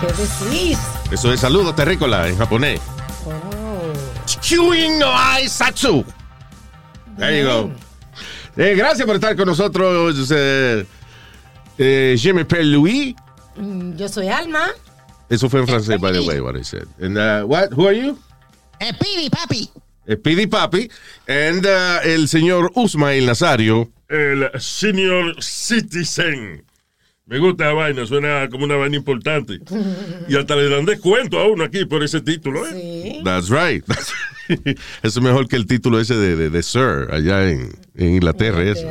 ¿Qué decís? Eso es saludo terrícola en japonés. Oh. Chewing no Aesatsu. There you go. Eh, gracias por estar con nosotros. Eh, eh, je m'appelle Louis. Mm, Yo soy Alma. Eso fue en francés, by the way, what I said. And uh, what? Who are you? Eh, Pidi, papi. Speedy Papi. And uh, el señor Usmail Nazario. El senior citizen. Me gusta la vaina, suena como una vaina importante. Y hasta le dan descuento a uno aquí por ese título, ¿eh? Sí. That's right. eso es mejor que el título ese de, de, de Sir allá en, en Inglaterra. Eso.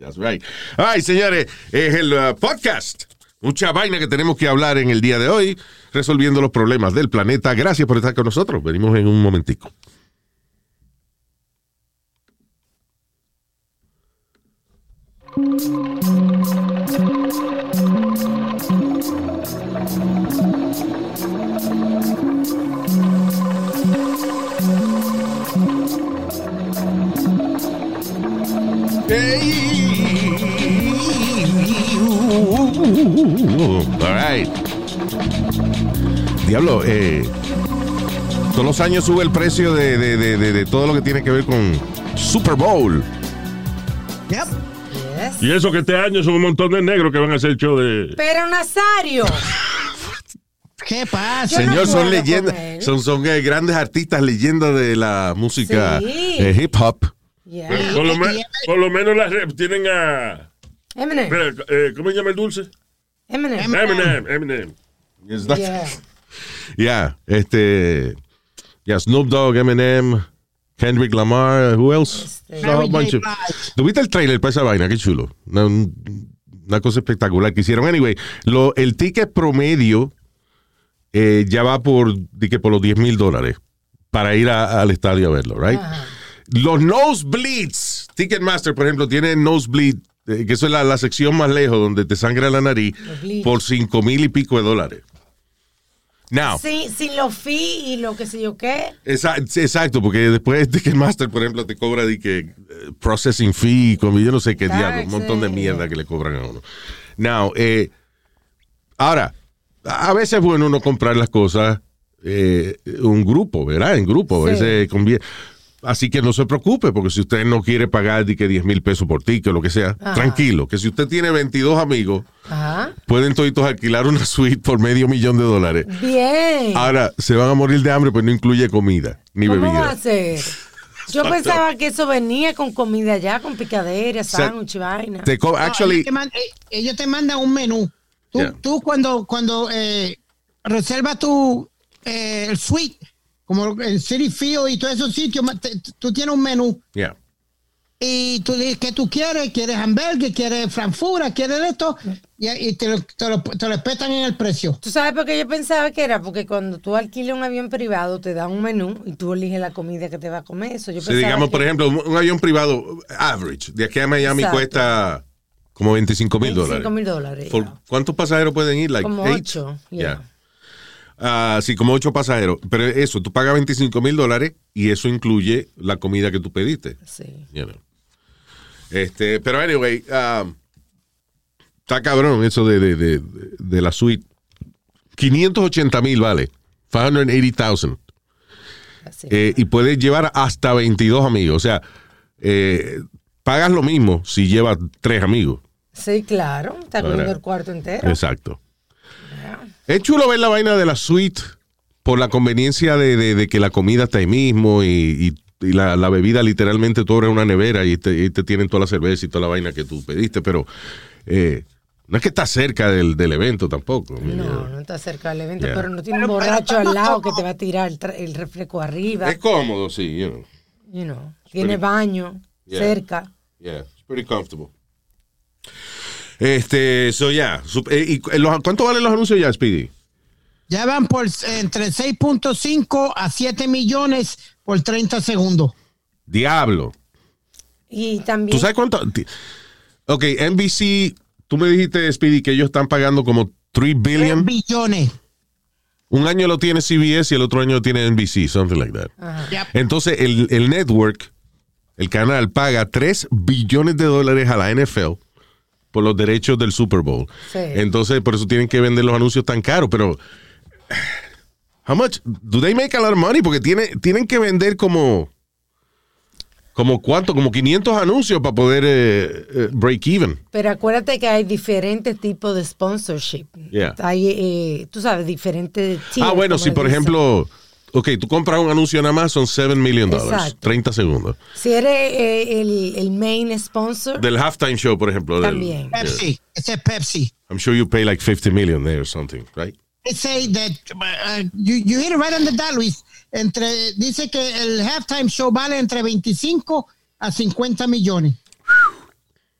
That's right. Ay, señores, es el uh, podcast. Mucha vaina que tenemos que hablar en el día de hoy, resolviendo los problemas del planeta. Gracias por estar con nosotros. Venimos en un momentico. All right. Diablo, eh, todos los años sube el precio de, de- de- de- de todo lo que tiene que ver con Super Bowl. Yep. Yes. Y eso que este año son un montón de negros que van a hacer el show de... Pero Nazario. ¿Qué pasa? No Señor, son leyendas, son, son eh, grandes artistas, leyendas de la música Sí. eh, hip hop. Yeah. Por lo, me- por lo menos las tienen a... Eminem. eh, ¿Cómo se llama el dulce? Eminem. Eminem, Eminem. Yes, that- Yeah. Yeah, este, yeah, Snoop Dogg, Eminem, Kendrick Lamar, who else? Este- A whole Mary bunch J. of- Blige. ¿Tuviste el trailer para esa vaina? Qué chulo. Una, un- una cosa espectacular que hicieron. Anyway, lo, el ticket promedio eh, ya va por, di que por los 10 mil dólares para ir a- al estadio a verlo, right? Los nosebleeds, Ticketmaster, por ejemplo, tiene nosebleed, que eso es la, la sección más lejos donde te sangra la nariz, por 5 mil y pico de dólares. Now, Sí, sin los fees y lo que sé yo qué. Exacto, porque después Ticketmaster, por ejemplo, te cobra de que eh, processing fee, como yo no sé qué diablo, un montón de mierda que le cobran a uno. Now, eh, ahora, a veces es bueno uno comprar las cosas eh, un grupo, ¿verdad? En grupo, a Sí. veces conviene. Así que no se preocupe, porque si usted no quiere pagar de que 10 mil pesos por ticket o lo que sea, Ajá. tranquilo, que si usted tiene 22 amigos, Ajá. pueden toditos alquilar una suite por medio millón de dólares. Bien. Ahora, se van a morir de hambre, pues no incluye comida ni ¿Cómo bebida. va a ser? Yo pensaba que eso venía con comida ya, con picadera, sea, sándwich y vaina. Te co- No, actually, ellos, te man- eh, ellos te mandan un menú. Tú, Yeah. tú cuando, cuando eh, reservas tu eh, el suite, como el City Field y todos esos sitios, tú tienes un menú. yeah. Y tú dices que tú quieres, quieres hamburger, quieres frankfura, quieres esto, y, y te, lo, te, lo, te lo respetan en el precio. ¿Tú sabes por qué yo pensaba que era? Porque cuando tú alquilas un avión privado, te dan un menú y tú eliges la comida que te va a comer. Eso yo Si pensaba digamos, que- por ejemplo, un, un avión privado average, de aquí a Miami Exacto. cuesta como 25 mil 25 dólares. mil dólares. ¿Cuántos pasajeros pueden ir? Like Como eight? ocho, Yeah. Yeah. Ah, sí, como ocho pasajeros. Pero eso, tú pagas 25 mil dólares y eso incluye la comida que tú pediste. Sí. you know. Este, pero anyway, um, está cabrón eso de, de, de, de la suite. 580 mil vale. 580,000. Así. Eh, y puedes llevar hasta 22 amigos. O sea, eh, pagas lo mismo si llevas tres amigos. Sí, claro. Está comiendo el cuarto entero. Exacto. Es chulo ver la vaina de la suite por la conveniencia de, de- de que la comida está ahí mismo y, y- y la, la bebida literalmente tú abres una nevera y te, y te tienen toda la cerveza y toda la vaina que tú pediste, pero eh, no es que está cerca del, del evento tampoco. No, no está cerca del evento, Yeah. pero no tiene un borracho al lado que te va a tirar el, el refresco arriba. Es cómodo, sí, you know. You know, tiene baño Yeah. cerca. Yeah, it's pretty comfortable. Este, so ya. Eh, ¿y cu- los- ¿Cuánto valen los anuncios ya, Speedy? Ya van por entre 6.5 a 7 millones por 30 segundos. Diablo. Y también. ¿Tú sabes cuánto? Ok, NBC, tú me dijiste, Speedy, que ellos están pagando como 3 3 billion. billones. Un año lo tiene CBS y el otro año lo tiene NBC, something like that. Yep. Entonces, el, el network, el canal, paga 3 billones de dólares a la NFL por los derechos del Super Bowl. Sí. Entonces, por eso tienen que vender los anuncios tan caros. Pero, how much? Do they make a lot of money? Porque tiene, tienen que vender como, como cuánto, como 500 anuncios para poder eh, eh, break even. Pero acuérdate que hay diferentes tipos de sponsorship. Yeah. Hay, eh, tú sabes, diferentes. ah, tiers, bueno, como si por dicen. ejemplo, ok, tú compras un anuncio en Amazon, 7 million dollars, Exacto. 30 segundos. Si eres eh, el, el main sponsor, Del halftime show, por ejemplo. del- También. Pepsi. Ese es Pepsi. I'm sure you pay like 50 million there or something, right? They say that uh, you, you hit it right on the dot, Luis. Entre, dice que el halftime show vale entre 25 a 50 millones.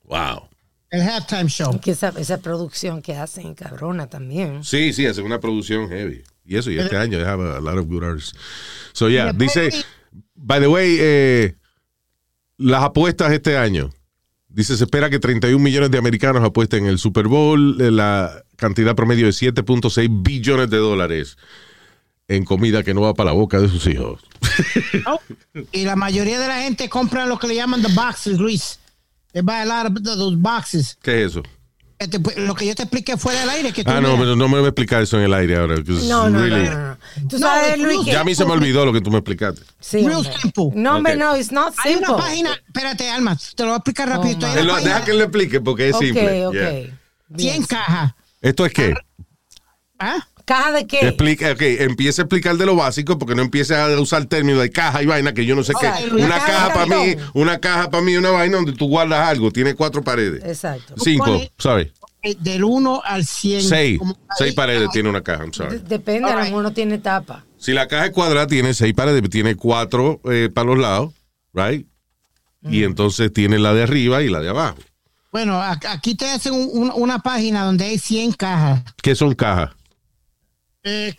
Wow. El halftime show. que esa, esa producción que hacen, cabrona también. Sí, sí, hace una producción heavy. Y eso, y este año they have a, a lot of good artists. So, yeah, dice, by the way, eh, las apuestas este año. Dice, se espera que 31 millones de americanos apuesten en el Super Bowl, eh, la cantidad promedio de 7.6 billones de dólares en comida que no va para la boca de sus hijos. Oh, Y la mayoría de la gente compra lo que le llaman the boxes, Luis. They buy a lot of those boxes. ¿Qué es eso? Lo que yo te expliqué fuera del aire. Que tú Ah, no, pero no me voy a explicar eso en el aire ahora. No, no, really- no, no, no. Tú No, sabes, es Luis, que... Ya a mí se me olvidó lo que tú me explicaste. Sí, Real hombre. simple. No, hombre, Ok. no, it's not Hay una página, espérate, Alma, te lo voy a explicar rápido. Oh, lo- página deja que él lo explique porque es Ok, simple. ok. Yeah. 100 cajas. ¿Esto es qué? ¿Ah? ¿Caja de qué? Explica, ok, empieza a explicar de lo básico porque no empiece a usar términos de caja y vaina que yo no sé qué. Una Una caja para mí, una caja para mí, una vaina donde tú guardas algo. Tiene cuatro paredes. Exacto. Cinco, sorry. Eh, Del 1 al 100. Seis. Como- Seis paredes tiene una caja, I'm sorry. Depende, a lo Alright. mejor no tiene tapa. Si la caja es cuadrada, tiene seis paredes, tiene cuatro eh, para los lados, right? Y entonces tiene la de arriba y la de abajo. Bueno, a- aquí te hacen un- un- una página donde hay 100 cajas. ¿Qué son cajas? Eh,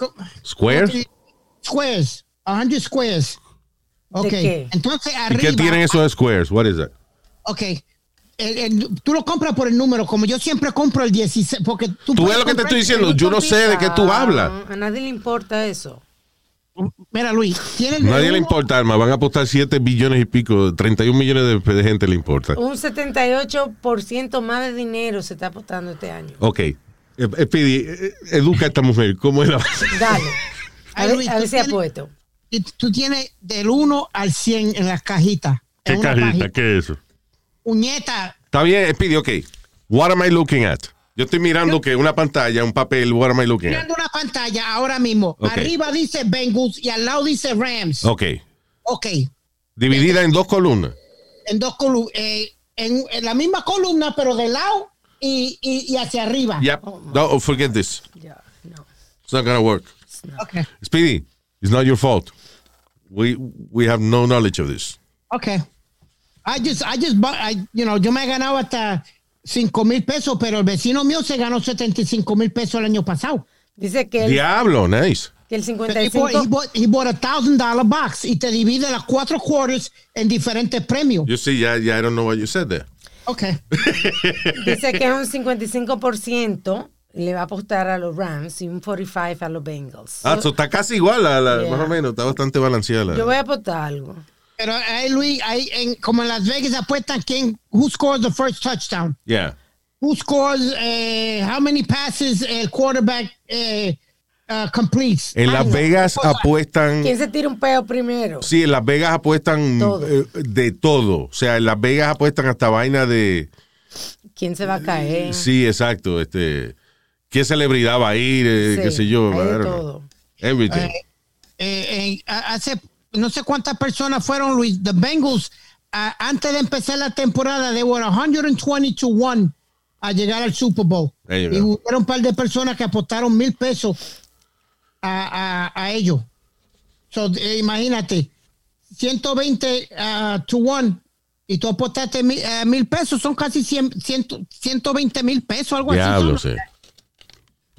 ¿Squares? Squares. 100 squares. Ok. qué? Entonces ¿Y arriba. qué tienen esos squares? What is that? Ok. El- el- tú lo compras por el número, como yo siempre compro el 16, porque tú... Tú ves lo que te estoy diciendo. Yo no sé de qué tú hablas. A nadie le importa eso. Mira, Luis, tienes... de Nadie le importa, Alma. Van a apostar 7 billones y pico. 31 millones de, de gente le importa. Un 78% más de dinero se está apostando este año. Ok. Eh, eh, Pidi, eh, educa a esta mujer. ¿Cómo es la Dale. A ver, a ver tú si tienes- apuesto. tú tienes del 1 al 100 en las cajitas. ¿Qué cajita? ¿Qué es eso? Uñeta, Está bien, Speedy, ok. What am I looking at? Yo estoy mirando que una pantalla, un papel, what am I looking at? mirando una pantalla ahora mismo. Arriba dice Bengals y al lado dice Rams. Ok. Ok. Dividida en dos columnas. En dos columnas. en, en la misma columna, pero de lado y, y, y hacia arriba. Yep. No, forget this. Ya, no. It's not gonna work. Ok. Speedy, it's not your fault. We we have no knowledge of this. Ok. I just, I just, I- you know, yo me he ganado hasta 5 mil pesos, pero el vecino mío se ganó 75 mil pesos el año pasado. Dice que el, Diablo, nice. que el He bought, 55... he bought, he bought a thousand dollar box y te divide las cuatro quarters en diferentes premios. You see, yeah, yeah, I don't know what you said there. Ok. Dice que un 55% le va a apostar a los Rams y un 45% a los Bengals. Ah, so está casi igual, a la- Yeah. más o menos. Está bastante balanceada. la- Yo voy a apostar algo. Pero ahí, Luis, ahí en, como en Las Vegas apuestan quién, who scores the first touchdown. Yeah. Who scores, eh, how many passes el quarterback eh, uh, completes. En Las. Vegas apuestan. ¿Quién se tira un peo primero? Sí, en Las Vegas apuestan Todo. eh, de todo. O sea, en Las Vegas apuestan hasta vaina de. ¿Quién se va a caer? Sí, exacto. Este, ¿Qué celebridad va a ir? Eh, Sí, ¿Qué sé yo? hay de todo. Everything. Eh, eh, eh, hace no sé cuántas personas fueron, Luis. The Bengals, antes de empezar la temporada, they were 120 to 1 a llegar al Super Bowl. Y hubo un par de personas que apostaron mil pesos a, a, a ellos. So, eh, imagínate, 120 ah, to 1 y tú apostaste mil, eh, mil pesos, son casi 100, 100, 120 mil pesos, algo Diablo, así. sí.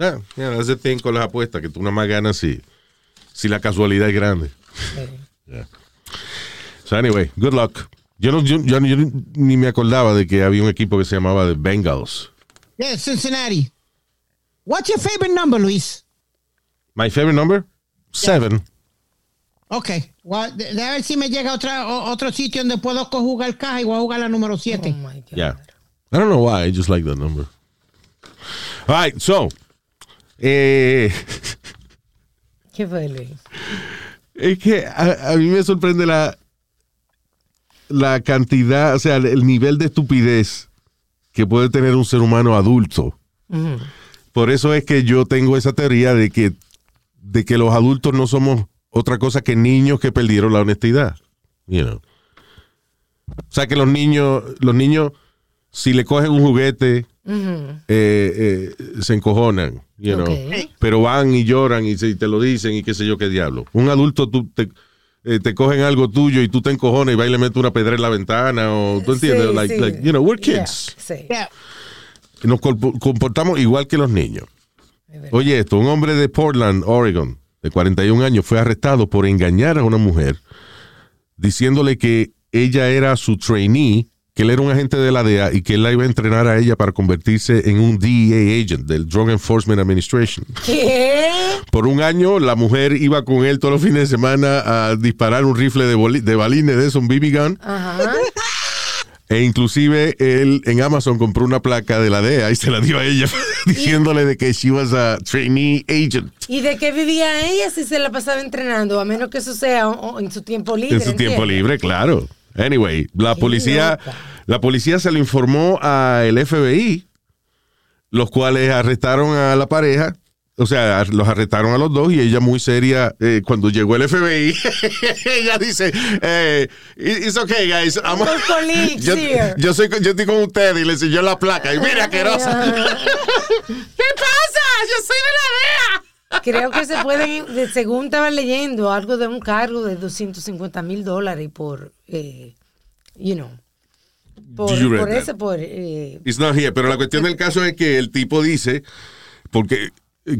Ah, yeah, that's the thing con las apuestas, que tú nada más ganas si, si la casualidad es grande. Yeah. So anyway, good luck. Yo, no, yo, yo ni- ni me acordaba de que había un equipo que se llamaba The Bengals. Yeah, Cincinnati. What's your favorite number, Luis? My favorite number? Seven. Ok, Well, de, de a ver si me llega otra, o- otro sitio donde puedo co- jugar caja y voy a jugar la número 7. Oh my God. Yeah. I don't know why, I just like that number. All right, so. Eh, ¿Qué fue, Luis? es que a, a mí me sorprende la, la cantidad, o sea, el nivel de estupidez que puede tener un ser humano adulto. Por eso es que yo tengo esa teoría de que, de que los adultos no somos otra cosa que niños que perdieron la honestidad. You know. O sea que los niños, los niños, si le cogen un juguete, eh, eh, se encojonan, you know. Pero van y lloran y, se- y te lo dicen y qué sé yo qué diablo. Un adulto, tú te, eh, te cogen algo tuyo y tú te encojonas y va y le metes una pedra en la ventana o tú entiendes, Sí, like, sí. like, you know, we're Yeah, kids. sí. Yeah. Nos compo- comportamos igual que los niños. Oye, esto, un hombre de Portland, Oregon, de 41 años, fue arrestado por engañar a una mujer diciéndole que ella era su trainee, que él era un agente de la DEA y que él la iba a entrenar a ella para convertirse en un DEA agent del Drug Enforcement Administration. ¿Qué? Por un año, la mujer iba con él todos los fines de semana a disparar un rifle de, de balines de eso, un BB gun. Ajá. E inclusive él en Amazon compró una placa de la DEA y se la dio a ella diciéndole de que she was a trainee agent ¿Y de qué vivía ella si se la pasaba entrenando? A menos que eso sea en su tiempo libre. en su tiempo libre, claro. Anyway, la policía, la policía se le informó al FBI, los cuales arrestaron a la pareja. O sea, los arrestaron a los dos y ella muy seria, eh, cuando llegó el FBI, ella dice, eh, it's okay, guys. I'm- yo, here." yo soy, yo estoy con ustedes y le enseñó la placa. Y mira, asquerosa. ¿Qué pasa? Yo soy de la DEA. Creo que se pueden, de- según estaba leyendo, algo de un cargo de 250 mil dólares por, eh, you know, por, eso, por... eh, It's not here. Pero la cuestión del caso es que el tipo dice, porque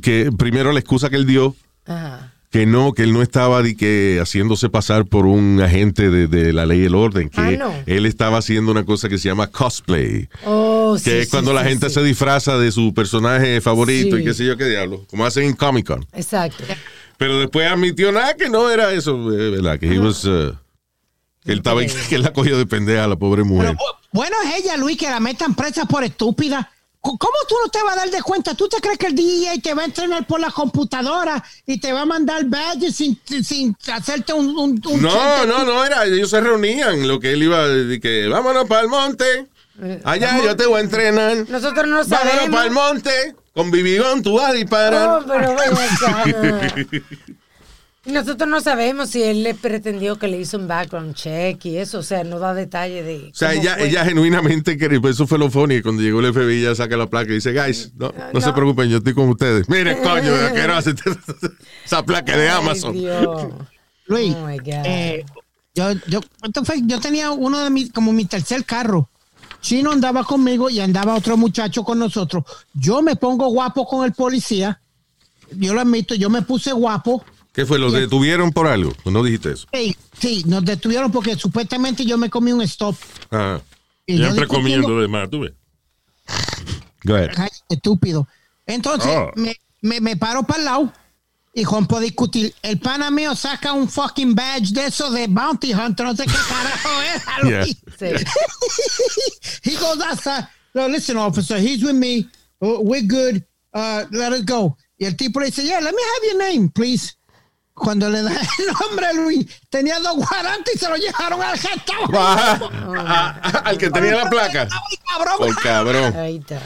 que primero la excusa que él dio, ajá. que no, que él no estaba de que haciéndose pasar por un agente de, de la ley y el orden, que Ah, no. él estaba haciendo una cosa que se llama cosplay, Oh, que sí, es sí, cuando la sí, gente sí. se disfraza de su personaje favorito Sí. y qué sé yo qué diablo, como hacen en Comic Con. Exacto. Pero después admitió nada que no era eso, eh, ¿verdad? Que he was, uh, que él estaba, que él la cogió de pendeja a la pobre mujer. Pero, bueno es ella, Luis, que la metan presa por estúpida. ¿Cómo tú no te vas a dar de cuenta? ¿Tú te crees que el DJ te va a entrenar por la computadora y te va a mandar badges sin, sin hacerte un... un, un No, no, no, era, ellos se reunían, lo que él iba, de que vámonos para el monte, allá yo te voy a entrenar, Nosotros no vámonos sabemos. para el monte, con bibigón tú vas a disparar. Oh, pero. Y Nosotros no sabemos si él le pretendió que le hizo un background check y eso, o sea, no da detalle de. O sea, ella, fue. ella genuinamente quería, pues eso fue lo funny, cuando llegó el FBI ella saca la placa y dice, guys, no, no, se preocupen, yo estoy con ustedes. Miren, coño, asqueroso, esa placa de Ay, Amazon. Dios. Luis, Oh, my God. eh, yo, yo, esto fue- yo tenía uno de mis, como mi tercer carro. Chino andaba conmigo y andaba otro muchacho con nosotros. Yo me pongo guapo con el policía. Yo lo admito, yo me puse guapo. ¿Qué fue? ¿Los detuvieron por algo? No dijiste eso. Sí, sí, nos detuvieron porque supuestamente yo me comí un stop. Ajá. Y yo Siempre comiendo de más, tú ves. Go ahead. Ay, estúpido. Entonces Oh. me, me, me paro para el lado y Juan puede discutir. El pana mío saca un fucking badge de eso de Bounty Hunter, no sé qué carajo es. Yeah. He goes outside. No, listen, officer, he's with me. Uh, We're good. Uh, let us go. Y el tipo le dice, yeah, let me have your name, please. Cuando le da el nombre a Luis, tenía dos guarantes y se lo llevaron al gesto. Ah, al que tenía la placa. Ay, cabrón. Por cabrón. Ahí está.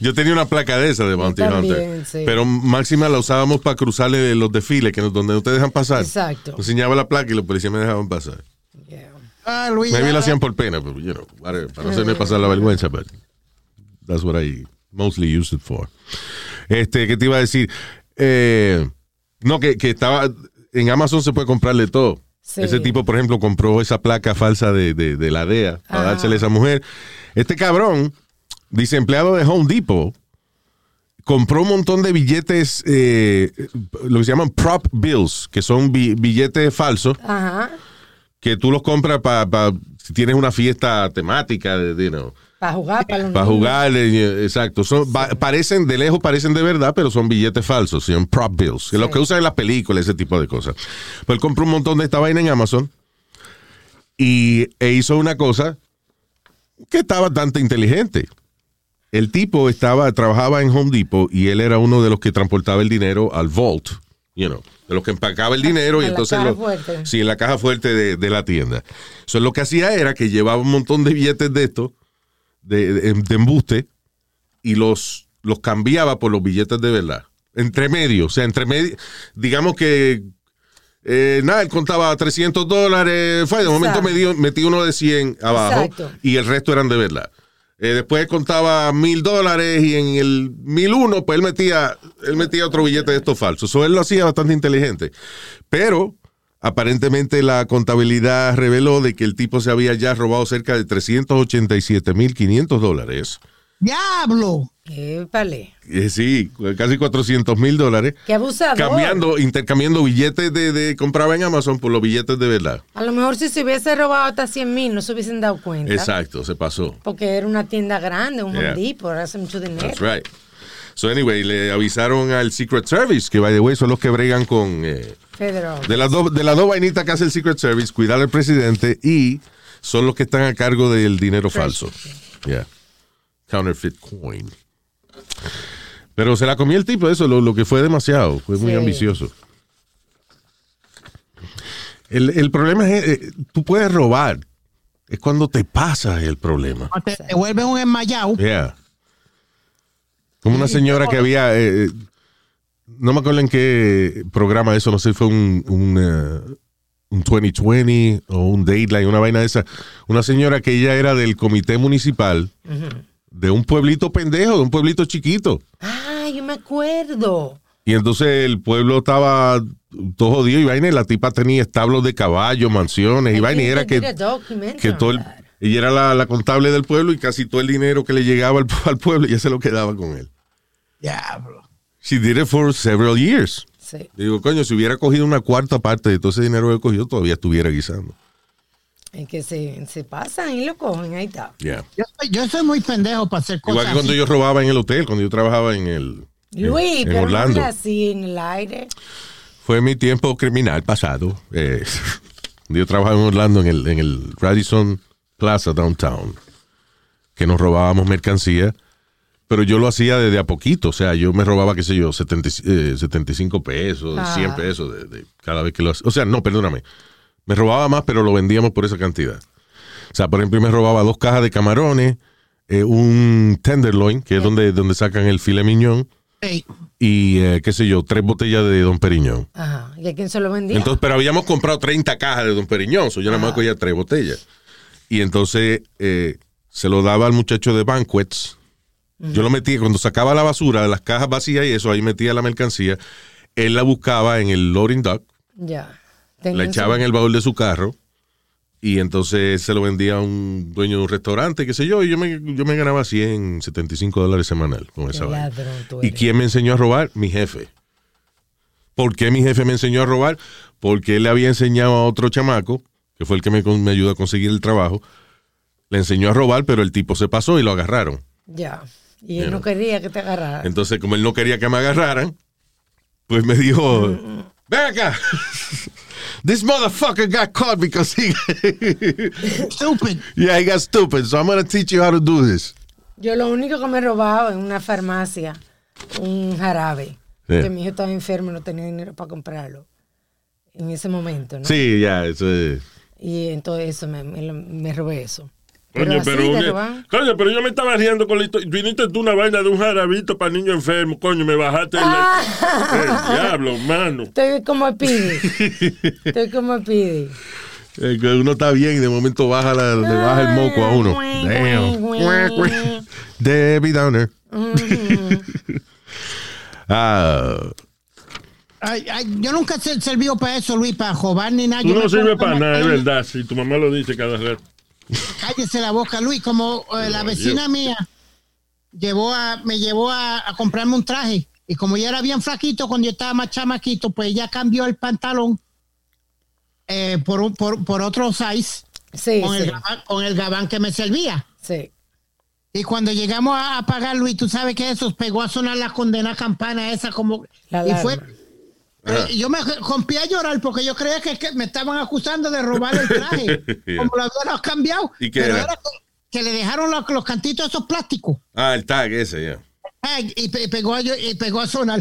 Yo tenía una placa de esa de Bounty también, Hunter. sí. Pero máxima la usábamos para cruzarle los desfiles, que donde no te dejan pasar. Exacto. Enseñaba la placa y los policías me dejaban pasar. Yeah. Ah, Luis, Maybe lo ah, hacían por pena, pero, you know, para no hacerme pasar la vergüenza, but that's what I mostly used it for. Este, ¿qué te iba a decir? Eh, no, que, que estaba, en Amazon se puede comprarle todo. Sí. Ese tipo, por ejemplo, compró esa placa falsa de, de- de la DEA para dársela a esa mujer. Este cabrón, dice empleado de Home Depot, compró un montón de billetes, eh, lo que se llaman prop bills, que son bi- billetes falsos, Ajá. que tú los compras para si tienes una fiesta temática, de, de, you know, Para jugar, para los para jugar, eh, exacto. Son, parecen, de lejos parecen de verdad, pero son billetes falsos, son prop bills, que es lo que usan en las películas, ese tipo de cosas. Pues él compró un montón de esta vaina en Amazon y e hizo una cosa que está bastante inteligente. El tipo estaba, trabajaba en Home Depot y él era uno de los que transportaba el dinero al vault, you know, de los que empacaba el dinero y a la entonces lo- fuerte. sí, en la caja fuerte de, de la tienda. Eso lo que hacía era que llevaba un montón de billetes de estos, de, de- de embuste, y los, los cambiaba por los billetes de verdad. Entre medio, o sea, entre medio, digamos que, eh, nada, él contaba 300 dólares, fue, de momento me dio- metí uno de 100 abajo, Exacto. y el resto eran de verdad. Eh, después contaba mil dólares y en el mil uno, pues él metía, él metía otro billete de estos falsos. Eso él lo hacía bastante inteligente. Pero aparentemente la contabilidad reveló de que el tipo se había ya robado cerca de 387 mil 500 dólares. ¡Diablo! Épale. Eh, sí, casi 400 mil dólares. Qué abusador. Cambiando, intercambiando billetes de, de compraba en Amazon por los billetes de verdad. A lo mejor si se hubiese robado hasta 100 mil no se hubiesen dado cuenta. Exacto, se pasó. Porque era una tienda grande, un Yeah. Home Depot, hace mucho dinero. That's right. So anyway, le avisaron al Secret Service, que by the way son los que bregan con... eh, Federal. de las dos de las dos vainitas que hace el Secret Service, cuidar al presidente y son los que están a cargo del dinero falso. Yeah. Counterfeit coin. Pero se la comió el tipo, eso, lo, lo que fue demasiado, fue muy Sí. ambicioso. El, el problema es, eh, tú puedes robar, es cuando te pasa el problema. Te, te vuelven un enmayado. Yeah. Como una señora que había, eh, eh, no me acuerdo en qué programa eso, no sé si fue un, un, eh, un 2020 o un Dateline, una vaina de esa. Una señora que ella era del comité municipal de un pueblito pendejo, de un pueblito chiquito. Ah, yo me acuerdo. Y entonces el pueblo estaba todo jodido y vaina, y la tipa tenía establos de caballos, mansiones y vaina, y era que, que todo el- ella era la, la contable del pueblo y casi todo el dinero que le llegaba al, al pueblo ya se lo quedaba con él. Diablo. She did it for several years. Sí. Digo, coño, si hubiera cogido una cuarta parte de todo ese dinero que he cogido, todavía estuviera guisando. Es que se, se pasan y lo cogen, ahí está. Yeah. Yo, soy- yo soy muy pendejo para hacer cosas. Igual que cuando así. yo robaba en el hotel, cuando yo trabajaba en el en- Luis, en, pero Orlando. no así en el aire. Fue mi tiempo criminal pasado. Eh, yo trabajaba en Orlando en el, en el Radisson Plaza Downtown, que nos robábamos mercancía, pero yo lo hacía desde a poquito. O sea, yo me robaba, qué sé yo, 70, y- eh, 75 pesos, Ah. 100 pesos de, de cada vez que lo hacía. O sea, no, perdóname. Me robaba más, pero lo vendíamos por esa cantidad. O sea, por ejemplo, me robaba dos cajas de camarones, eh, un tenderloin, que es donde, donde sacan el filet Ey, y eh, qué sé yo, tres botellas de Don Periñón. Ajá. ¿Y a quién se lo vendía? Entonces, pero habíamos comprado 30 cajas de Don Periñón, so yo nada más cogía tres botellas. Y entonces eh, se lo daba al muchacho de Banquets. Yo lo metía, cuando sacaba la basura de las cajas vacías y eso, ahí metía la mercancía. Él la buscaba en el loading dock, ya. la echaba su- en el baúl de su carro y entonces se lo vendía a un dueño de un restaurante, qué sé yo, y yo me, yo me ganaba 100, 75 dólares semanal con esa vaina. ¿Y quién me enseñó a robar? Mi jefe. ¿Por qué mi jefe me enseñó a robar? Porque él le había enseñado a otro chamaco, que fue el que me, me ayudó a conseguir el trabajo, le enseñó a robar, pero el tipo se pasó y lo agarraron. Ya. Y él no quería que te agarrara. Entonces, como él no quería que me agarraran, pues me dijo, ven acá. This motherfucker got caught because he, stupid. yeah, he got stupid. So I'm to teach you how to do this. Yo lo único que me he robado en una farmacia, un jarabe. Sí. Que mi hijo estaba enfermo y no tenía dinero para comprarlo. En ese momento, ¿no? Sí, ya, eso es. Y entonces eso, me, me, lo- me robé eso. Coño, pero, robar. coño, pero yo me estaba riendo con la historia. Viniste tú una vaina de un jarabito para niño enfermo. Coño, me bajaste el, el diablo, mano. Estoy como el Pidi. Estoy como el Pidi. Eh, que uno está bien y de momento baja la, le baja el moco a uno. Damn. Debbie Downer. Ah, Ay, ay, yo nunca he servido para eso, Luis, para jobar ni nada. Tú no sirves para nada, es verdad. Si tu mamá lo dice cada rato. Cállese la boca, Luis. Como eh, la vecina mía llevó a, me llevó a, a comprarme un traje. Y como yo era bien flaquito cuando yo estaba más chamaquito, pues ella cambió el pantalón eh, por, un- por, por otro size Sí, con, sí, el gabán, con el gabán que me servía. sí. Y cuando llegamos a, a pagar, Luis, tú sabes que eso pegó a sonar la condena campana esa como... La y fue... eh, yo me rompí a llorar porque yo creía que, que me estaban acusando de robar el traje. Yeah. Como lo habían cambiado. ¿Y qué pero era? era que le dejaron los, los cantitos esos plásticos. Ah, el tag ese, ya. Ay, y, pe- pegó a, y pegó a sonar.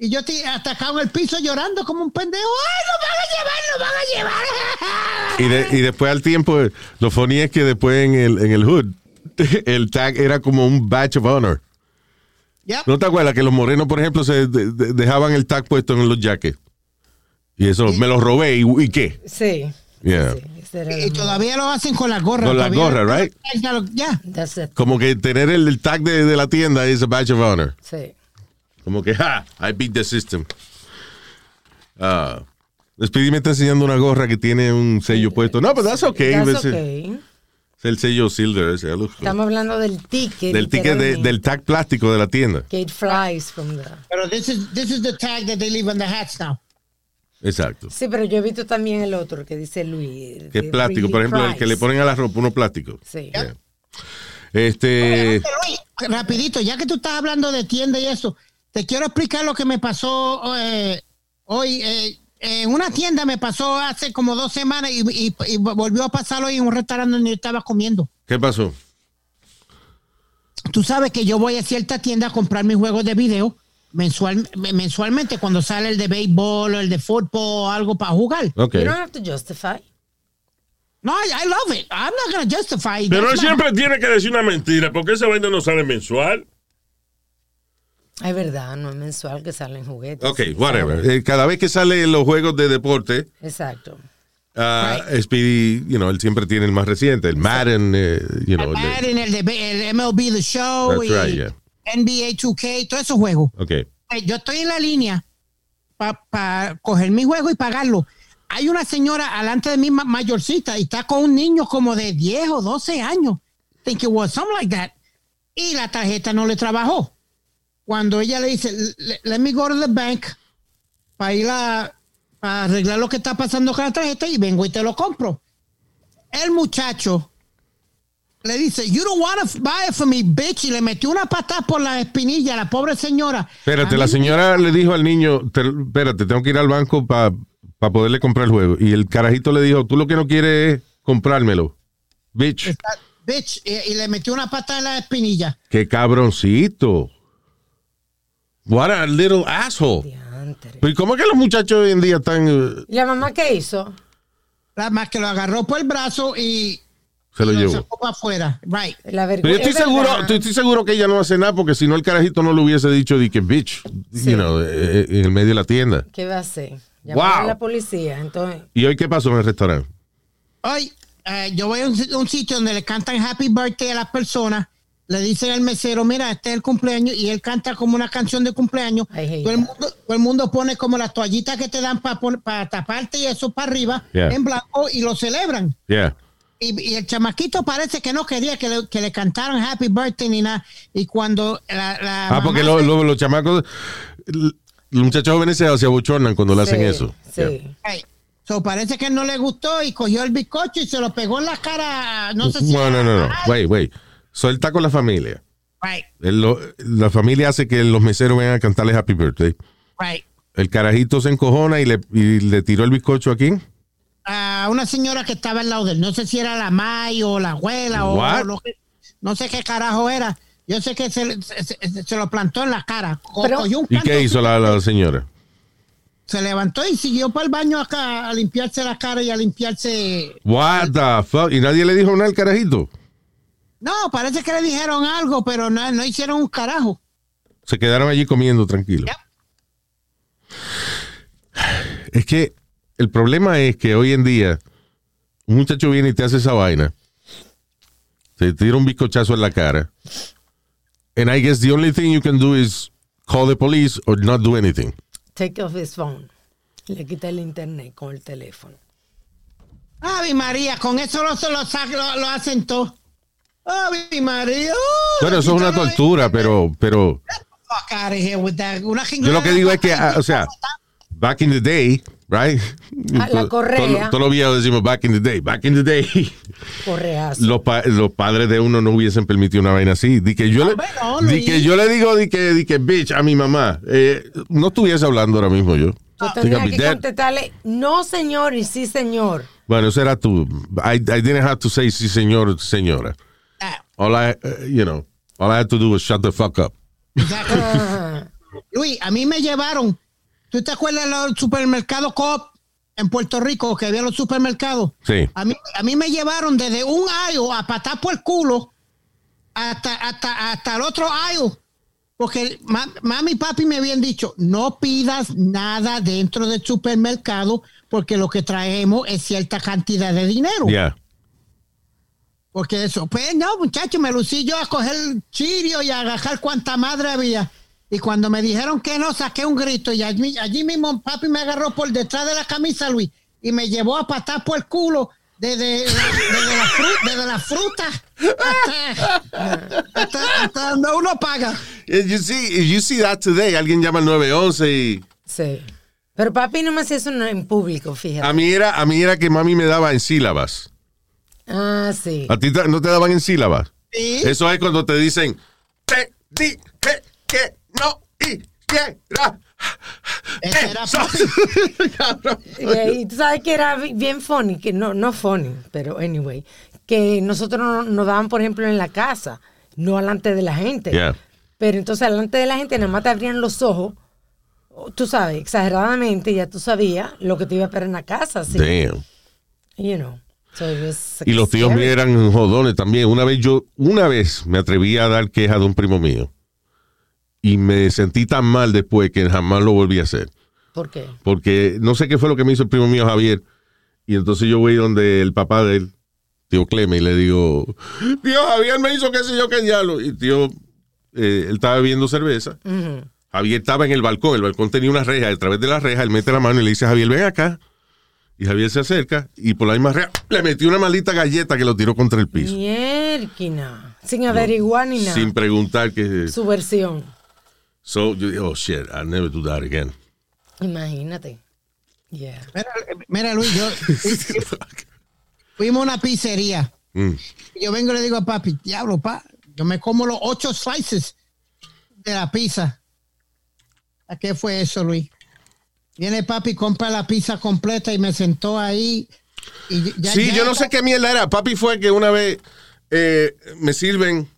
Y yo estoy atacado en el piso llorando como un pendejo. ¡Ay, nos van a llevar, nos van a llevar! Y, de- y después al tiempo, lo funny es que después en el, en el hood, el tag era como un badge of honor. Yep. ¿No te acuerdas que los morenos, por ejemplo, se de- de- dejaban el tag puesto en los jackets? Y eso, me lo robé, ¿y, y qué? Sí. Yeah. sí, Y todavía lo hacen con las gorras. Con las todavía- gorras, right? Ya, it. Como que tener el, el tag de, de la tienda es a badge of honor. Sí. Como que, ja, I beat the system. Ah, Speedy me está enseñando una gorra que tiene un sello puesto. No, pero that's okay. That's okay. Es el sello silver ese. good. Estamos hablando del ticket. Del ticket de- del tag plástico de la tienda. Que it flies from the... Pero this is, this is the tag that they leave on the hats now. Exacto. Sí, pero yo he visto también el otro que dice Luis. Que es plástico. really Por ejemplo, el que le ponen a la ropa, uno plástico. Sí. Yeah. Este. Luis, rapidito, ya que tú estás hablando de tienda y eso, te quiero explicar lo que me pasó eh, hoy. eh, en una tienda me pasó hace como dos semanas y, y- y volvió a pasar hoy en un restaurante donde yo estaba comiendo. ¿Qué pasó? Tú sabes que yo voy a cierta tienda a comprar mis juegos de video mensual, mensualmente cuando sale el de béisbol o el de fútbol o algo para jugar. Ok. You don't have to justify. No, I, I love it. I'm not going to justify it. Pero él That's my- siempre tiene que decir una mentira. porque esa vaina no sale mensual? Es verdad, no es mensual que salen juguetes. Ok, whatever. Eh, cada vez que salen los juegos de deporte, Exacto. ah, Speedy, you know, él siempre tiene el más reciente, el Madden, eh, you know. el Madden, el, de, el MLB The Show That's y right, yeah. NBA 2K, todos esos juegos. ok. Eh, Yo estoy en la línea para coger mi juego y pagarlo. Hay una señora alante de mí ma- mayorcita y está con un niño como de 10 o 12 años. Think it was something like that. Y la tarjeta no le trabajó. Cuando ella le dice, "Le- let me go to the bank para ir a arreglar lo que está pasando con la tarjeta y vengo y te lo compro. El muchacho le dice, you don't want to buy it for me, bitch, y le metió una patada por la espinilla a la pobre señora. Espérate, la señora le dijo al niño, "Te- espérate, tengo que ir al banco para poderle comprar el juego. Y el carajito le dijo, tú lo que no quieres es comprármelo. Bitch, bitch, y, y le metió una patada en la espinilla. qué cabroncito. What a little asshole. ¿y cómo es que los muchachos hoy en día están, eh, ¿Y la mamá qué hizo? Nada más que lo agarró por el brazo y se lo lo llevó? sacó para afuera. Right. La Pero yo estoy seguro, estoy, estoy seguro que ella no hace nada porque si no el carajito no le hubiese dicho de que bitch, Sí. you know, eh, eh, en el medio de la tienda. ¿Qué va a hacer? Llamar Wow. a la policía. Entonces, ¿Y hoy qué pasó en el restaurante? Hoy, eh, yo voy a un, un sitio donde le cantan Happy Birthday a las personas. Le dicen al mesero, mira, este es el cumpleaños. Y él canta como una canción de cumpleaños. Todo el, that. mundo, todo el mundo pone como las toallitas que te dan para taparte y eso para arriba Yeah. en blanco y lo celebran. Yeah. Y, y el chamaquito parece que no quería que le, que le cantaran Happy Birthday ni nada. Y cuando la, la Ah, porque lo- los chamacos, los muchachos jóvenes se, se abochornan cuando le hacen eso. Sí. Yeah. Ay, so parece que no le gustó y cogió el bizcocho y se lo pegó en la cara. No sé si. No, no, no, no. Ay, Wait, wait. Suelta con la familia. Right, Él lo- la familia hace que los meseros vengan a cantarle Happy Birthday. right. El carajito se encojona y le, y le tiró el bizcocho aquí. A una señora que estaba al lado de él. No sé si era la May o la abuela o, What? o lo que- no sé qué carajo era. Yo sé que se, se- se- se lo plantó en la cara. Pero- un ¿Y qué hizo la, la señora? Se levantó y siguió para el baño acá a limpiarse la cara y a limpiarse. What the fuck? ¿Y nadie le dijo nada al carajito? No, parece que le dijeron algo, pero no, no hicieron un carajo. Se quedaron allí comiendo tranquilos. Yep. Es que el problema es que hoy en día un muchacho viene y te hace esa vaina. Te tira un bizcochazo en la cara. And I guess the only thing you can do is call the police or not do anything. take off his phone. Le quita el internet con el teléfono. Ave María, con eso lo, lo, lo, lo hacen todo. Ave María. oh, Bueno, eso es una tortura, pero, pero Fuck out of here with that. Una yo lo que digo es que, ah, o sea, back in the day, right? Ah, la correa. Todos los viejos decimos back in the day, back in the day. Correazo. Los, pa- los padres de uno no hubiesen permitido una vaina así. Di que yo, le, Hombre, no, di que yo le digo, di que, di que bitch a mi mamá. Eh, no estuviese hablando ahora mismo yo. Yo tenía que contestarle, no señor y sí señor. Bueno, eso era tú. I, I didn't have to say sí, señor, señora. All I, uh, you know, all I had to do was shut the fuck up. Luis, a mí me llevaron. ¿Tú te acuerdas de los supermercados Coop en Puerto Rico que había los supermercados? Sí. A mí, a mí me llevaron desde un aisle a patar por el culo hasta, hasta, hasta el otro aisle. Porque ma- mami y papi me habían dicho, no pidas nada dentro del supermercado porque lo que traemos es cierta cantidad de dinero. Yeah. Porque eso, pues no, muchacho, me lucí yo a coger el chirio y a agarrar cuanta madre había. Y cuando me dijeron que no, saqué un grito y allí, allí mismo papi me agarró por detrás de la camisa, Luis, y me llevó a patar por el culo desde, desde, la, fru- desde la fruta hasta, hasta- hasta donde uno paga. If you see, you see that today, alguien llama al 911 y Sí. Pero papi no me hacía eso en público, fíjate. a mí era, a mí era que mami me daba en sílabas. Ah, sí. ¿A ti no te daban en sílabas? Sí. Eso es cuando te dicen, te dije que no hiciera era eso". papi. Cabrón. Y, tú sabes que era bi- bien funny, que no, no funny, pero anyway, que nosotros no- nos daban, por ejemplo, en la casa, no delante de la gente. Yeah. Pero entonces delante de la gente nada más te abrían los ojos, tú sabes, exageradamente, ya tú sabías lo que te iba a esperar en la casa, sí. Damn. You know. So Y los tíos míos eran jodones también. Una vez yo, una vez me atreví a dar queja de un primo mío. Y me sentí tan mal después que jamás lo volví a hacer. ¿Por qué? Porque no sé qué fue lo que me hizo el primo mío Javier. Y entonces yo voy donde el papá de él, tío Cleme, y le digo, tío Javier me hizo qué sé yo qué diablo. Y tío, eh, él estaba bebiendo cerveza. Javier estaba en el balcón, el balcón tenía una reja, a través de la reja él mete la mano y le dice a Javier, ven acá. Y Javier se acerca y por la misma reja le metió una maldita galleta que lo tiró contra el piso. Mierquina. Sin averiguar ni nada. Sin preguntar que... Su versión. So, yo dije, oh shit, I'll never do that again. Imagínate. Yeah. Mira, mira, Luis, yo fuimos a una pizzería. Mm. Y Yo vengo y le digo a papi, diablo, pa, yo me como los ocho slices de la pizza. ¿A qué fue eso, Luis? Viene papi, compra la pizza completa y me sentó ahí. Y ya- sí, ya yo no sé qué mierda era. Papi fue que una vez eh, me sirven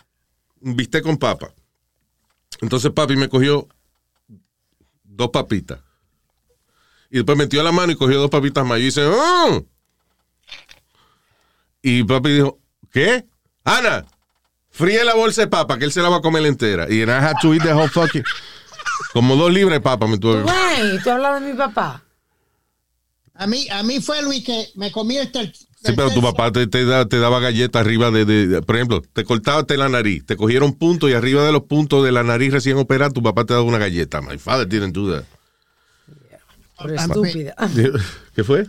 un bistec con papa. Entonces papi me cogió dos papitas. Y después metió la mano y cogió dos papitas más. Y dice, "Mm". Y papi dijo, ¿qué? Ana, fríe la bolsa de papa, que él se la va a comer entera. Y I had to eat the whole fucking... Como dos libras de papa me tuve Güey, tú hablas de mi papá. A mí, a mí fue Luis que me comí el Sí, pero tu papá te, te da- te daba galletas arriba de, de- de- por ejemplo, te cortaba la nariz, te cogieron puntos y arriba de los puntos de la nariz recién operada, tu papá te daba una galleta. My father didn't do that. Estúpida. ¿Qué fue?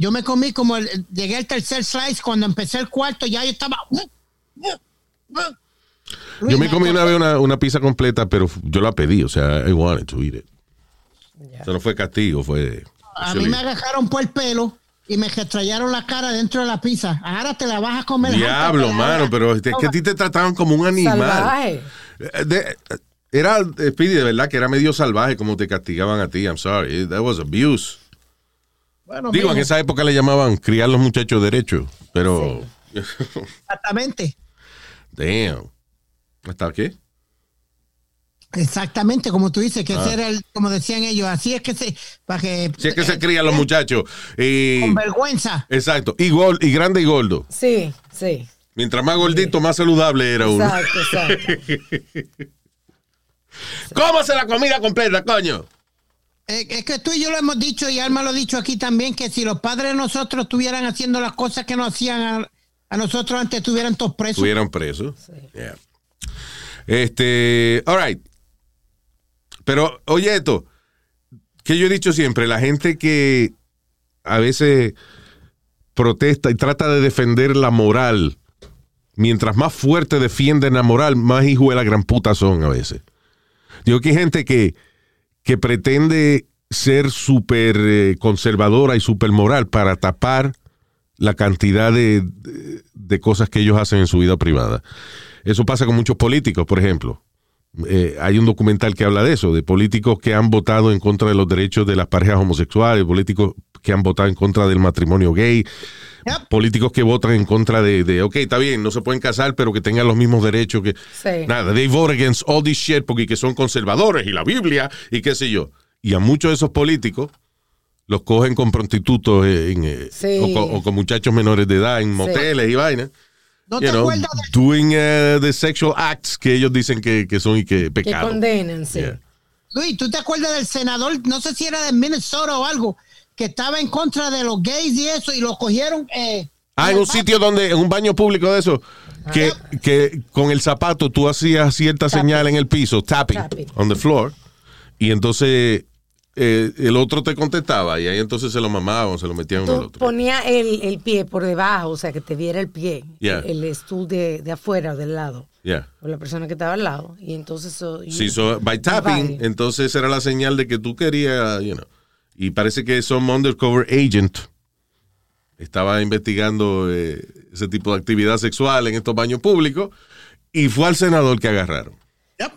Yo me comí como el, llegué al tercer slice cuando empecé el cuarto, ya yo estaba. Yo me comí una vez una, una pizza completa, pero yo la pedí, o sea, I wanted to eat it. Eso no fue castigo, fue... A mí me agarraron por el pelo y me retrayaron la cara dentro de la pizza. Ahora te la vas a comer. Diablo, mano, pero es que a ti te trataban como un animal. Salvaje. Eh, de- era, eh, Speedy, de verdad que era medio salvaje como te castigaban a ti. I'm sorry. That was abuse. Bueno, Digo, en esa época le llamaban criar los muchachos derechos, pero... Exactamente. Damn. ¿Hasta qué? Exactamente, como tú dices, que Ah. ese era el, como decían ellos, así es que se, para que, Si es que se crían los muchachos. Y, con vergüenza. exacto. Y, gol, y grande y gordo. Sí, sí. Mientras más gordito, más saludable era uno. Exacto, exacto. Cómase la comida completa, coño. Eh, es que tú y yo lo hemos dicho y Alma lo ha dicho aquí también, que si los padres de nosotros estuvieran haciendo las cosas que no hacían a, a nosotros antes, estuvieran todos presos. Estuvieron presos. Yeah. Este, all right. Pero, oye, esto, que yo he dicho siempre, la gente que a veces protesta y trata de defender la moral, mientras más fuerte defienden la moral, más hijo de la gran puta son a veces. Digo que hay gente que, que pretende ser súper eh, conservadora y súper moral para tapar la cantidad de, de- de cosas que ellos hacen en su vida privada. Eso pasa con muchos políticos, por ejemplo. Eh, hay un documental que habla de eso, de políticos que han votado en contra de los derechos de las parejas homosexuales, políticos que han votado en contra del matrimonio gay, Yep. políticos que votan en contra de, de, ok, está bien, no se pueden casar, pero que tengan los mismos derechos que... Sí. Nada, they vote against all this shit porque que son conservadores y la Biblia y qué sé yo. Y a muchos de esos políticos los cogen con prostitutos en, eh, Sí. o, con, o con muchachos menores de edad en moteles y vainas. ¿No you te know, acuerdas de doing uh, the sexual acts que ellos dicen que, que son y que Que pecado. condenan, sí. Yeah. Luis, ¿tú te acuerdas del senador, no sé si era de Minnesota o algo, que estaba en contra de los gays y eso, y lo cogieron? Eh, Ah, en un sitio donde, en un baño público de eso, que, que con el zapato tú hacías cierta Tapping. señal en el piso, tapping, Tapping. on the floor, y entonces eh, el otro te contestaba, y ahí entonces se lo mamaban, se lo metían uno al otro. ponías el, el pie por debajo, o sea, que te viera el pie, Yeah. el, el stool de, de afuera o del lado, Yeah. o la persona que estaba al lado. Y entonces eso... Sí, so, by tapping, entonces era la señal de que tú querías, you know. Y parece que some undercover agent estaba investigando eh, ese tipo de actividad sexual en estos baños públicos y fue al senador que agarraron. Yep.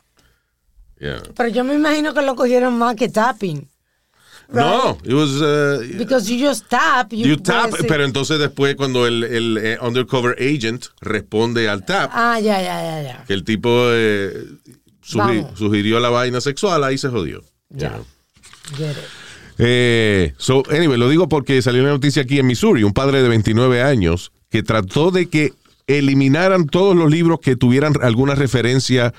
Yeah. Pero yo me imagino que lo cogieron más que tapping. No, it was, uh, Because you just tap. You, you tap, pero entonces después cuando el, el, eh, undercover agent responde al tap, Ah, ya, ya, ya, ya. que el tipo eh, sugirió la vaina sexual, ahí se jodió. Ya. Yeah. Get it. Eh, so, anyway, lo digo porque salió una noticia aquí en Missouri, un padre de 29 años que trató de que eliminaran todos los libros que tuvieran alguna referencia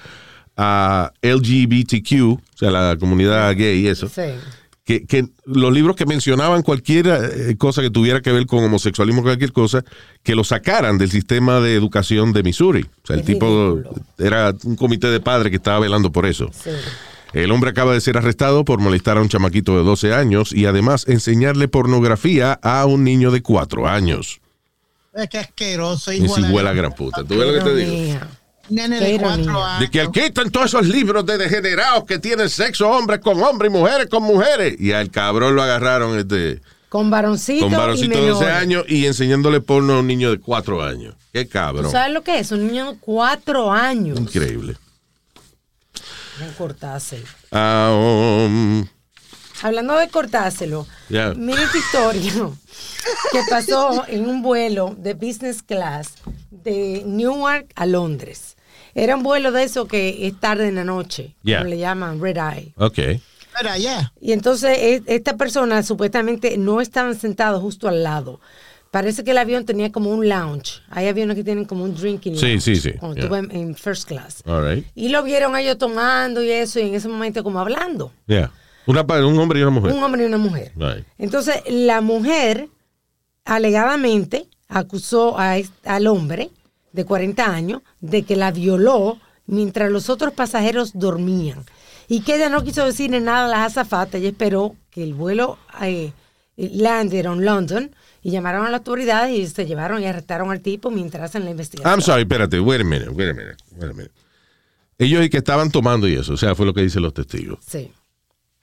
a LGBTQ, o sea, la comunidad gay y eso. Sí. Que, que los libros que mencionaban cualquier eh, cosa que tuviera que ver con homosexualismo, cualquier cosa, que lo sacaran del sistema de educación de Missouri. O sea, el Es tipo ridículo. era un comité de padres que estaba velando por eso. Sí. El hombre acaba de ser arrestado por molestar a un chamaquito de 12 años y además enseñarle pornografía a un niño de 4 años. Es que asqueroso, Y hijo si de huele a gran puta. ¿Tú ves lo que te digo? Nene Qué de cuatro ironía. De que años. quitan todos esos libros de degenerados que tienen sexo hombres con hombres y mujeres con mujeres. Y al cabrón lo agarraron este, Con varoncito, con varoncito de 12 menores. años y enseñándole porno a un niño de 4 años. Qué ¿Tú cabrón. sabes lo que es? Un niño de cuatro años. Increíble. No cortarse. Ah, um, Hablando de cortárselo, Ya. mira esta historia que pasó en un vuelo de business class de Newark a Londres. Era un vuelo de eso que es tarde en la noche, Ya. como le llaman red eye. ok. Espera, ya. Y entonces e- esta persona supuestamente no estaban sentados justo al lado. Parece que el avión tenía como un lounge. Hay aviones que tienen como un drinking Sí, lounge. sí, sí, Cuando yeah. tú vas en, en first class. All right. Y lo vieron a ellos tomando y eso, y en ese momento como hablando. Yeah. Una, un hombre y una mujer. Un hombre y una mujer. Right. Entonces, la mujer alegadamente acusó a al hombre de 40 años de que la violó mientras los otros pasajeros dormían. Y que ella no quiso decirle nada a las azafatas. Ella esperó que el vuelo eh, landed en London y llamaron a las autoridades y se llevaron y arrestaron al tipo mientras hacen la investigación. I'm sorry, espérate, wait a minute, wait a minute, wait a minute. Ellos y que estaban tomando y eso, o sea, fue lo que dicen los testigos. Sí.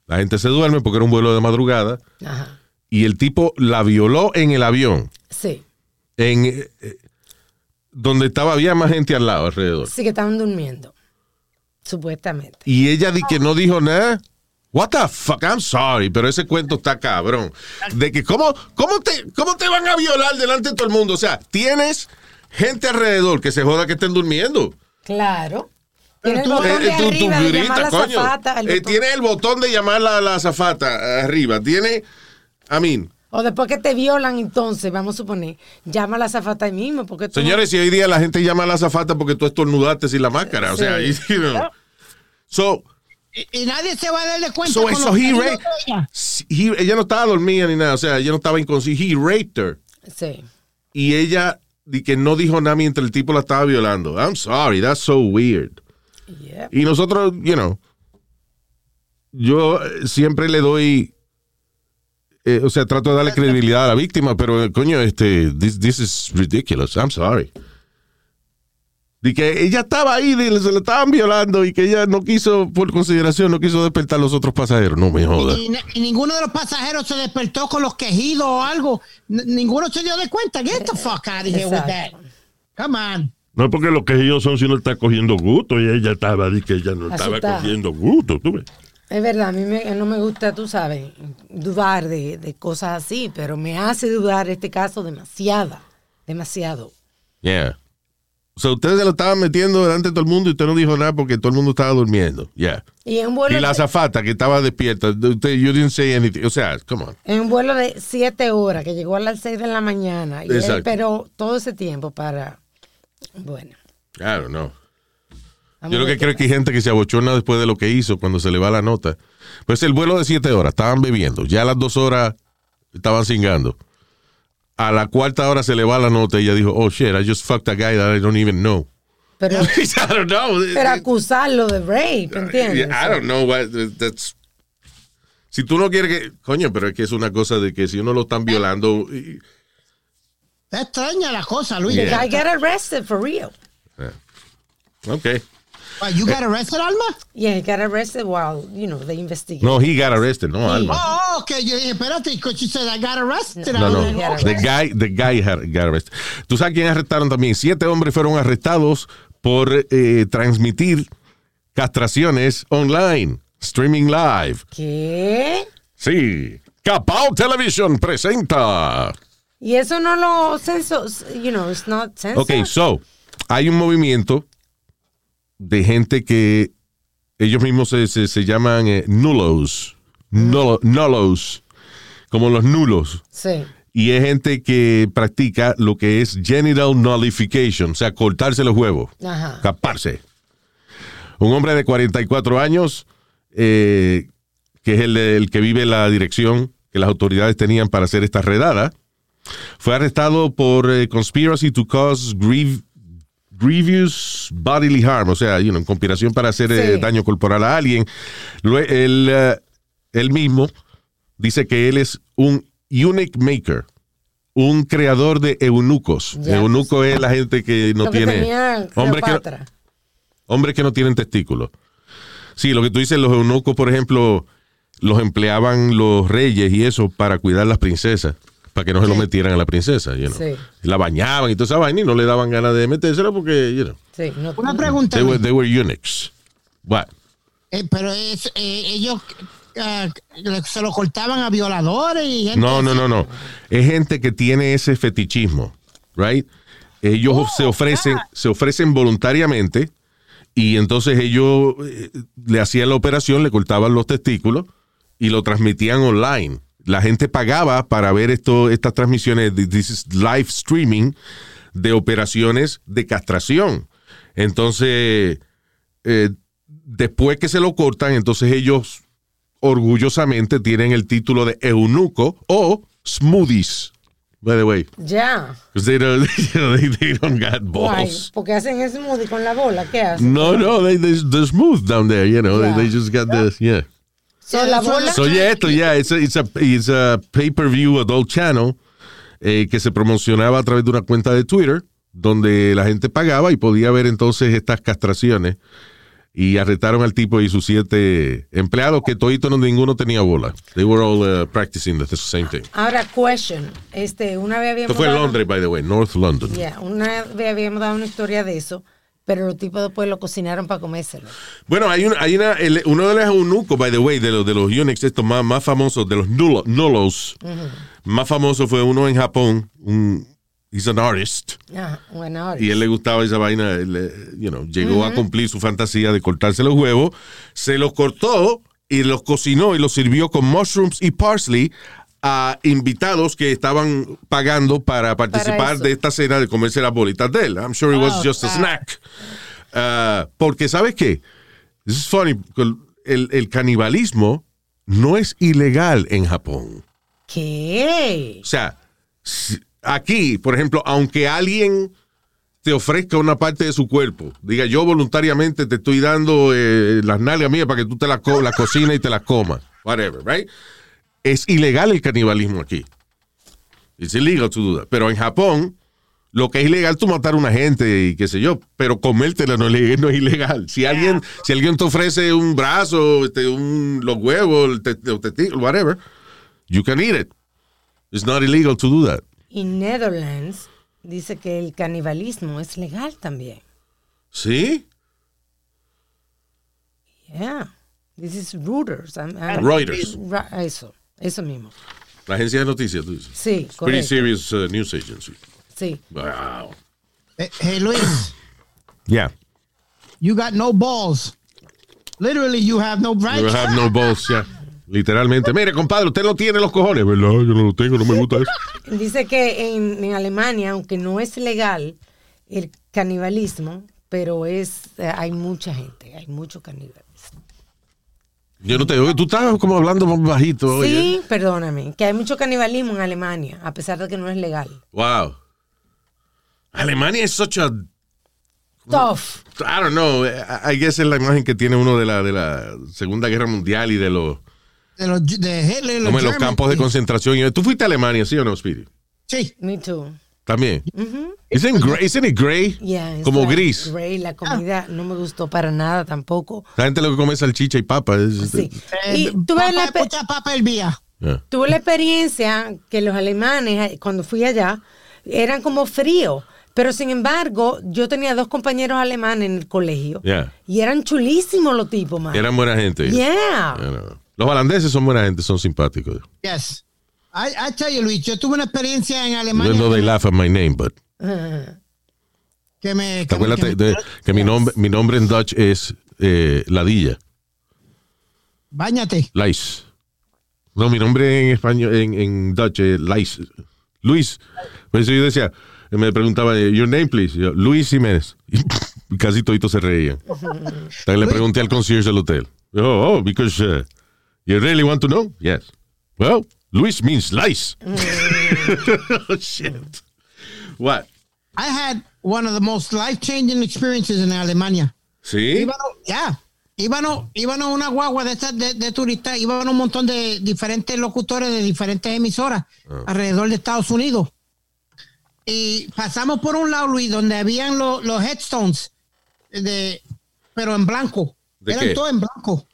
La gente se duerme porque era un vuelo de madrugada Ajá. y el tipo la violó en el avión, Sí. en eh, donde estaba había más gente al lado alrededor. Sí que estaban durmiendo. Supuestamente. Y ella di que no dijo nada. What the fuck, I'm sorry, pero ese cuento está cabrón. De que cómo, cómo te, cómo te van a violar delante de todo el mundo. O sea, tienes gente alrededor que se joda que estén durmiendo. Claro. Tiene el botón de arriba de llamar a la botón- tiene el botón de llamar a la azafata arriba. Tiene, I mean, O después que te violan, entonces, vamos a suponer, llama a la azafata ahí mismo. Porque tú- señores, si hoy día la gente llama a la azafata porque tú estornudaste sin la máscara. O sea, Sí. ahí, you know. So, Y, y nadie se va a darle cuenta. so, con so he raped- de ella. he- ella no estaba dormida ni nada. O sea, ella no estaba inconsciente. He raped her. Sí. y ella di que no dijo nada mientras el tipo la estaba violando. I'm sorry, that's so weird. Yep. Y nosotros, you know, yo eh, siempre le doy eh, o sea, trato de darle credibilidad a la víctima, pero eh, coño, este, this, this is ridiculous. I'm sorry. De que ella estaba ahí, de- se le estaban violando y que ella no quiso, por consideración, no quiso despertar a los otros pasajeros. No me jodas. Y, y ninguno de los pasajeros se despertó con los quejidos o algo. N- ninguno se dio de cuenta. Get the fuck out of here with that. Come on. No es porque lo que ellos son si uno está cogiendo gusto y ella estaba, di que ella no estaba cogiendo gusto, tú ves. Es verdad, a mí me- no me gusta, tú sabes, dudar de, de cosas así, pero me hace dudar este caso demasiado, demasiado. Yeah. O sea, ustedes se lo estaban metiendo delante de todo el mundo y usted no dijo nada porque todo el mundo estaba durmiendo. Yeah. Y en vuelo, Y la de, azafata que estaba despierta, usted, you didn't say anything. O sea, come on. en un vuelo de siete horas, que llegó a las seis de la mañana, y él esperó todo ese tiempo para, bueno. Know. vamos Yo lo que creo es que hay gente que se abochona después de lo que hizo cuando se le va la nota. Pues el vuelo de siete horas, estaban bebiendo. Ya a las dos horas estaban cingando. A la cuarta hora se le va la nota y ella dijo, oh shit, I just fucked a guy that I don't even know. Pero, I don't know. pero acusarlo de rape, ¿entiendes? I don't know what that's. Si tú no quieres que. Coño, pero es que es una cosa de que si uno lo están violando. y- Está extraña la cosa, Luis. The Yeah. guy got arrested for real. Ok. Why, You got arrested, Alma? Yeah, he got arrested while, you know, they investigate. No, he got arrested, no, Alma. Oh, ok. Yo dije, espérate, because she said I got arrested. No, I no. okay. The guy, the guy had- got arrested. ¿Tú sabes quién arrestaron también? Siete hombres fueron arrestados por eh, transmitir castraciones online, streaming live. ¿Qué? Sí. Capao Television presenta. Y eso no lo censo, you know, it's not censored. Ok, so, hay un movimiento de gente que ellos mismos se, se- se llaman eh, nulos, nulo- nulos, como los nulos. Sí. Y es gente que practica lo que es genital nullification, o sea, cortarse los huevos, Ajá. caparse. Un hombre de 44 años, eh, que es el, el que vive la dirección que las autoridades tenían para hacer esta redada, fue arrestado por eh, conspiracy to cause grievous bodily harm, o sea, you know, conspiración para hacer eh, daño corporal a alguien. Él, eh, él mismo dice que él es un eunuch maker, un creador de eunucos. Eunuco es la gente que no Lo que tiene tenía hombres que, Cleopatra. hombres que no tienen testículos. Sí, lo que tú dices, los eunucos, por ejemplo, los empleaban los reyes y eso para cuidar las princesas, para que no se lo metieran a la princesa, you know. Sí. La bañaban y toda esa vaina y no le daban ganas de metérsela porque, you know, Sí, no, Una pregunta. they were, they were eunuchs. What? Eh, pero es, eh, ellos eh, se lo cortaban a violadores y gente No, no, no, no. Es gente que tiene ese fetichismo, right? Ellos Oh, se ofrecen, ah. se ofrecen voluntariamente y entonces ellos eh, le hacían la operación, le cortaban los testículos y lo transmitían online. La gente pagaba para ver esto, estas transmisiones, this is live streaming de operaciones de castración. Entonces, eh, después que se lo cortan, entonces ellos orgullosamente tienen el título de eunuco o smoothies. By the way, Ya. 'cause they don't, you know, they, they don't got balls. porque hacen smoothie con la bola, ¿qué hacen? No, no, they, they, they're smooth down there, you know. Yeah. They, they just got the, yeah. So, la bola, So, yeah, esto, yeah, it's a, it's a, it's a pay-per-view adult channel eh, que se promocionaba a través de una cuenta de Twitter donde la gente pagaba y podía ver entonces estas castraciones y arrestaron al tipo y sus siete empleados que todito no ninguno tenía bola. They were all uh, practicing the same thing. ahora, question. Este, una vez habíamos Esto fue en Londres, by the way, North London. Yeah, una vez habíamos dado una historia de eso, pero los tipos después lo cocinaron para comérselo. Bueno, hay, un, hay una, el- uno de los eunucos, by the way, de los, de los eunuchs estos más, más famosos, de los nulo- nulos, más famoso fue uno en Japón, un, he's an artist, Ajá, bueno, ahora. y él le gustaba esa vaina, you know, llegó a cumplir su fantasía de cortarse los huevos, se los cortó y los cocinó y los sirvió con mushrooms y parsley a invitados que estaban pagando para participar de esta cena de comerse las bolitas de él. I'm sure it was Oh, just a snack. Ah, porque, ¿sabes qué? This is funny. El, el canibalismo no es ilegal en Japón. ¿Qué? O sea, aquí, por ejemplo, aunque alguien te ofrezca una parte de su cuerpo, diga yo voluntariamente te estoy dando eh, las nalgas mías para que tú te las co la cocinas y te las comas, whatever, right? Es ilegal el canibalismo aquí. It's illegal to do that. Pero en Japón, lo que es ilegal tú matar a una gente y qué sé yo, pero comértela no, es ilegal- no es ilegal. Si alguien, si alguien te ofrece un brazo, este, un, los huevos, te- testículos, whatever, you can eat it. It's not illegal to do that. Y Netherlands dice que el canibalismo es legal también. ¿Sí? Yeah. This is Reuters. I'm- I'm- Reuters. Ra- Eso, eso mismo. La agencia de noticias, tú dices. Sí, pretty serious uh, news agency. Sí. Wow. Eh, Hey, Luis, Yeah. you got no balls. Literally, you have no right. You have no balls, yeah. Literalmente. Mire, compadre, usted no tiene los cojones, ¿verdad? Yo no lo tengo, no me gusta eso. Dice que en, en Alemania, aunque no es legal el canibalismo, pero es eh, hay mucha gente, hay mucho canibalismo. Yo no te oigo. Tú estás como hablando más bajito. oye. Sí, perdóname, que hay mucho canibalismo en Alemania, a pesar de que no es legal. Wow. Alemania es such a. Tough. I don't know. I guess es la imagen que tiene uno de la, de la Segunda Guerra Mundial y de los, De, los, de Hitler, como en los campos de concentración. ¿Tú fuiste a Alemania, sí o no, Speedy? Sí. Me too. También. isn't, gray, isn't it gray? Yeah, como like gris. gray, la comida no me gustó para nada tampoco. La gente lo que come es salchicha y papa. es- Sí. Eh, Y tuve la, papa, pe- mucha papa hervía. Yeah. tuve la experiencia que los alemanes, eh, cuando fui allá, eran como fríos. Pero sin embargo, yo tenía dos compañeros alemanes en el colegio. Yeah. Y eran chulísimos los tipos, man. Eran buena gente. Yeah. Los holandeses son buena gente, son simpáticos. Yes. I, I tell you, Luis, yo tuve una experiencia en Alemania though they laugh at my name, but. que me... ¿Te que me- que me- de- que mi nombre, mi nombre en Dutch es eh, Ladilla? Báñate. Lais. No, mi nombre en español, en, en Dutch es Lais. Luis. Por eso yo decía, me preguntaba, your name please. Yo, Luis Jiménez. Y casi toditos se reían. Hasta que le pregunté al concierge del hotel. Oh, oh, because uh, you really want to know? Yes. Well, Luis means Lais. oh, shit. What? I had one of the most life-changing experiences en Alemania. ¿Sí? Ya, íbamos, íbamos a una guagua de estas de, de turistas, iban un montón de diferentes locutores de diferentes emisoras alrededor de Estados Unidos. Y pasamos por un lado, Luis, donde habían lo- los headstones, de, pero en blanco. ¿De Eran qué? todos en blanco.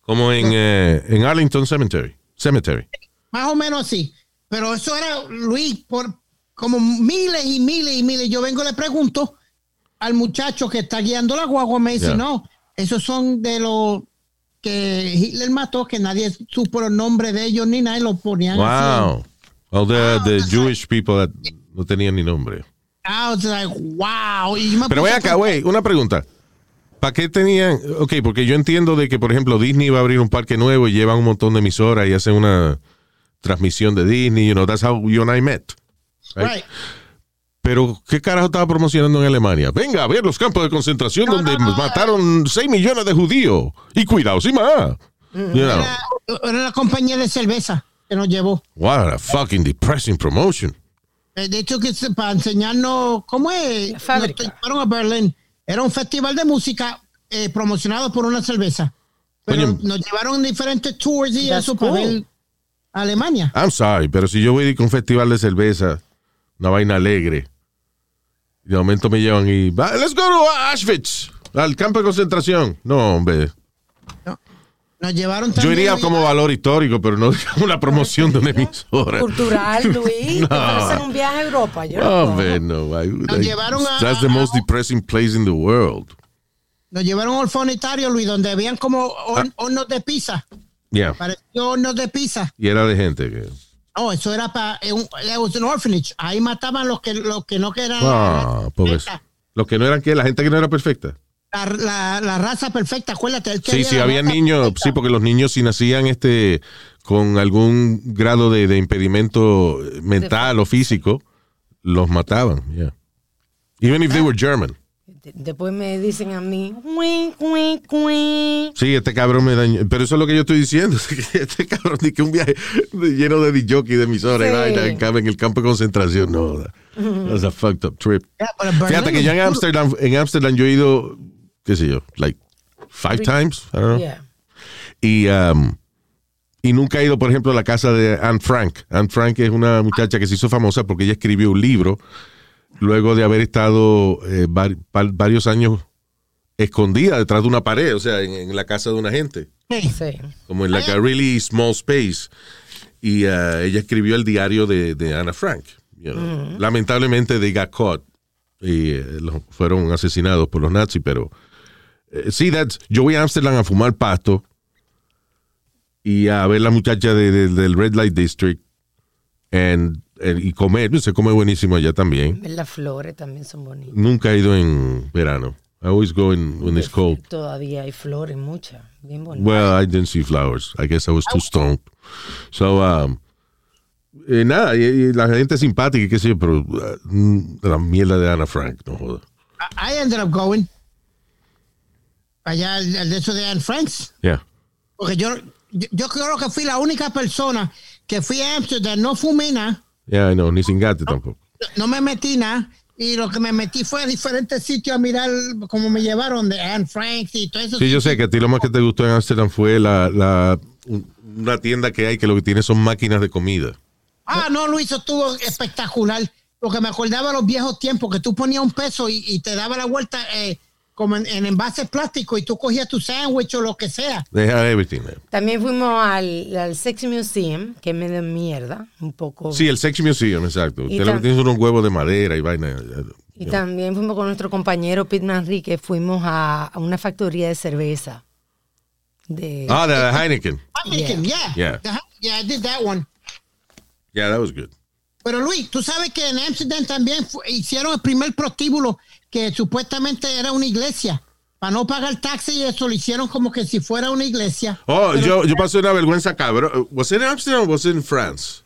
Como en, eh, en Arlington Cemetery. Cemetery. Más o menos así. Pero eso era, Luis, por como miles y miles y miles. Yo vengo y le pregunto al muchacho que está guiando la guagua, me dice, no, esos son de los que Hitler mató, que nadie supo los nombres de ellos ni nada, y los ponían así. Wow. All the, the Jewish people that no tenían ni nombre. Was like, wow. Y Pero a acá, güey, una pregunta. ¿Para qué tenían? Ok, porque yo entiendo de que, por ejemplo, Disney va a abrir un parque nuevo y llevan un montón de emisoras y hacen una transmisión de Disney, you know, that's how you and I met. right? Right. Pero, ¿qué carajo estaba promocionando en Alemania? Venga a ver los campos de concentración No, donde no, no, mataron 6 millones de judíos. Y cuidado, sí más. You know, Era, era la compañía de cerveza que nos llevó. what a fucking depressing promotion. Eh, De hecho, que se- para enseñarnos cómo es. Fábrica. Nos llevaron a Berlín. Era un festival de música eh, promocionado por una cerveza. Pero nos llevaron diferentes tours y eso para cool. ver Alemania. I'm sorry, pero si yo voy a ir con un festival de cerveza, una vaina alegre, y de momento me llevan y, "Va, let's go to Auschwitz, al campo de concentración. No, hombre. Nos llevaron Yo iría como valor histórico, pero no una promoción de una emisora. Cultural, Luis. No. Te un viaje a Europa. Yo no No, hombre, no. why would Nos I- llevaron a- That's the most depressing place in the world. Nos llevaron a un orfanitario, Luis, donde habían como Ah. hornos de pizza. Yeah. Pareció hornos de pizza. Y era de gente que. No, eso era para un, it was an orphanage. Ahí mataban los que los que no querían Ah, pobres. Los que no eran que, la gente que no era perfecta. la, la, la raza perfecta, acuérdate. Sí, quería sí, había niños, perfecta. sí, porque los niños si nacían este con algún grado de, de impedimento mental o físico, los mataban, yeah. Even if they were German. De- Después me dicen a mí. Sí, este cabrón me dañó. Pero eso es lo que yo estoy diciendo. Este cabrón dice que un viaje lleno de DJ, de emisoras, y Sí. en, el campo de concentración. No, that- that's a fucked up trip. Yeah, Fíjate que yo en Amsterdam, en Amsterdam yo he ido, qué sé yo, like five times, I don't know. Yeah. Y, um, y nunca he ido, por ejemplo, a la casa de Anne Frank. Anne Frank es una muchacha que se hizo famosa porque ella escribió un libro luego de haber estado eh, varios años escondida detrás de una pared, o sea, en, en la casa de una gente, Sí. Sí. como en like a really small space. Y uh, ella escribió el diario de, de Anna Frank. you know. Lamentablemente, they got caught y eh, los- fueron asesinados por los nazis, pero eh, sí, that's, yo voy a Amsterdam a fumar pasto y a ver la muchacha de- de- del Red Light District and- y comer, se come buenísimo allá también. Las flores también son bonitas. Nunca he ido en verano. I always go in when it's cold. Todavía hay flores, muchas. Bien bonitas. Well, I didn't see flowers. I guess I was too stoned. So, um, eh, nada, y, y la gente es simpática y qué sé yo, pero uh, la mierda de Anna Frank, no joda. I I ended up going allá al, al de eso de Anne Franks. Yeah. Porque yo, yo, yo creo que fui la única persona que fui a Amsterdam, no fumé nada, Yeah, I know, ni sin gato tampoco. no me metí nada. Y lo que me metí fue a diferentes sitios a mirar cómo me llevaron de Anne Franks y todo eso. Sí, yo sé que a ti lo más que te gustó en Amsterdam fue la, la, un- una tienda que hay que lo que tiene son máquinas de comida. Ah, no, Luis, eso estuvo espectacular. Porque me acordaba los viejos tiempos que tú ponías un peso y, y te daba la vuelta eh, como en, en envases plásticos y tú cogías tu sándwich o lo que sea. They had everything there. También fuimos al, al Sex Museum, que me da mierda, un poco. Sí, el Sex Museum, exacto. Y Usted lo que tam- tiene son unos huevos de madera y vaina. Y también fuimos con nuestro compañero Pete Manrique, fuimos a, a una factoría de cerveza. De, Ah, de Heineken. Heineken, yeah. Yeah. Yeah. yeah, I did that one. Yeah, that was good. Pero Luis, tú sabes que en Amsterdam también hicieron el primer prostíbulo que supuestamente era una iglesia. Para no pagar taxi y eso lo hicieron como que si fuera una iglesia. Oh, yo, yo pasé una vergüenza cabrón. ¿Was it in Amsterdam o was it in France?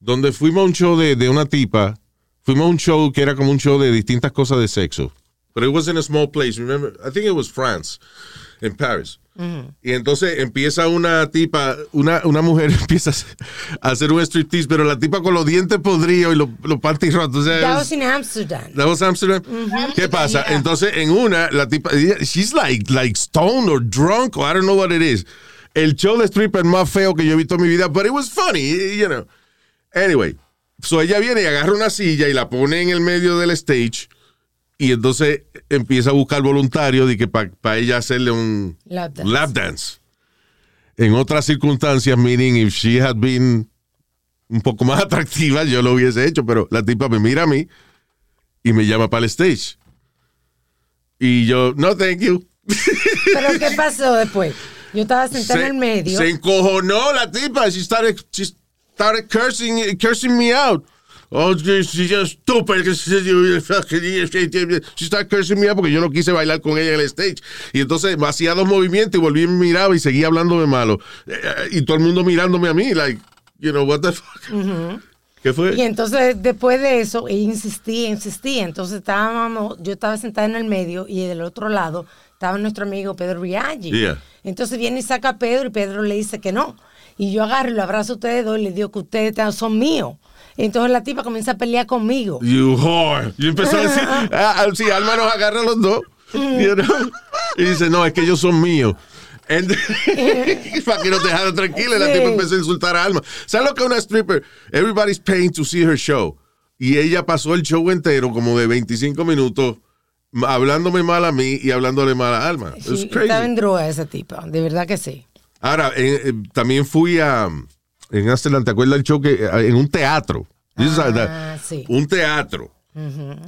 Donde fuimos a un show de, de una tipa. Fuimos a un show que era como un show de distintas cosas de sexo. Pero it was in a small place, remember? I think it was France, in Paris. Y entonces empieza una tipa, una, una mujer empieza a hacer un striptease, pero la tipa con los dientes podridos y los, los panties rotos. That was in Amsterdam. That was Amsterdam. ¿Qué pasa? Yeah. Entonces, en una, la tipa, she's like, like stoned or drunk, or I don't know what it is. El show de stripper más feo que yo he visto en mi vida, but it was funny, you know. Anyway, so ella viene y agarra una silla y la pone en el medio del stage y entonces empieza a buscar voluntarios de que para ella hacerle un Lap dance. lap dance. En otras circunstancias, meaning if she had been un poco más atractiva, yo lo hubiese hecho, pero la tipa me mira a mí y me llama para el stage. Y yo, no, thank you. Pero ¿qué pasó después? Yo estaba sentada en el medio. se encojonó la tipa. She started, she started cursing, cursing me out. Oh, she's just stupid. She started cursing me porque yo no quise bailar con ella en el stage. Y entonces hacía dos movimientos y volví y me miraba y seguía hablándome malo. Eh, eh, Y todo el mundo mirándome a mí, like, you know, what the fuck. ¿Qué fue? Y entonces, después de eso, ella insistía, insistía. Entonces, estábamos, yo estaba sentada en el medio y del otro lado estaba nuestro amigo Pedro Riaggi. Yeah. Entonces viene y saca a Pedro y Pedro le dice que no. Y yo agarro y lo abrazo a ustedes dos y le digo que ustedes son míos. Entonces la tipa comienza a pelear conmigo. You whore. Y empezó a decir, ah, ah, sí, Alma nos agarra a los dos. you know? Y dice, no, es que ellos son míos. And- para que nos dejara tranquila, la tipa empezó a insultar a Alma. ¿Sabes lo que es una stripper? Everybody's paying to see her show. Y ella pasó el show entero, como de 25 minutos, hablándome mal a mí y hablándole mal a Alma. Sí, crazy. estaba en droga esa tipa, de verdad que sí. Ahora, eh, eh, también fui a. En Amsterdam, ¿te acuerdas del show que. eh, En un teatro. Ah, sí. Un teatro.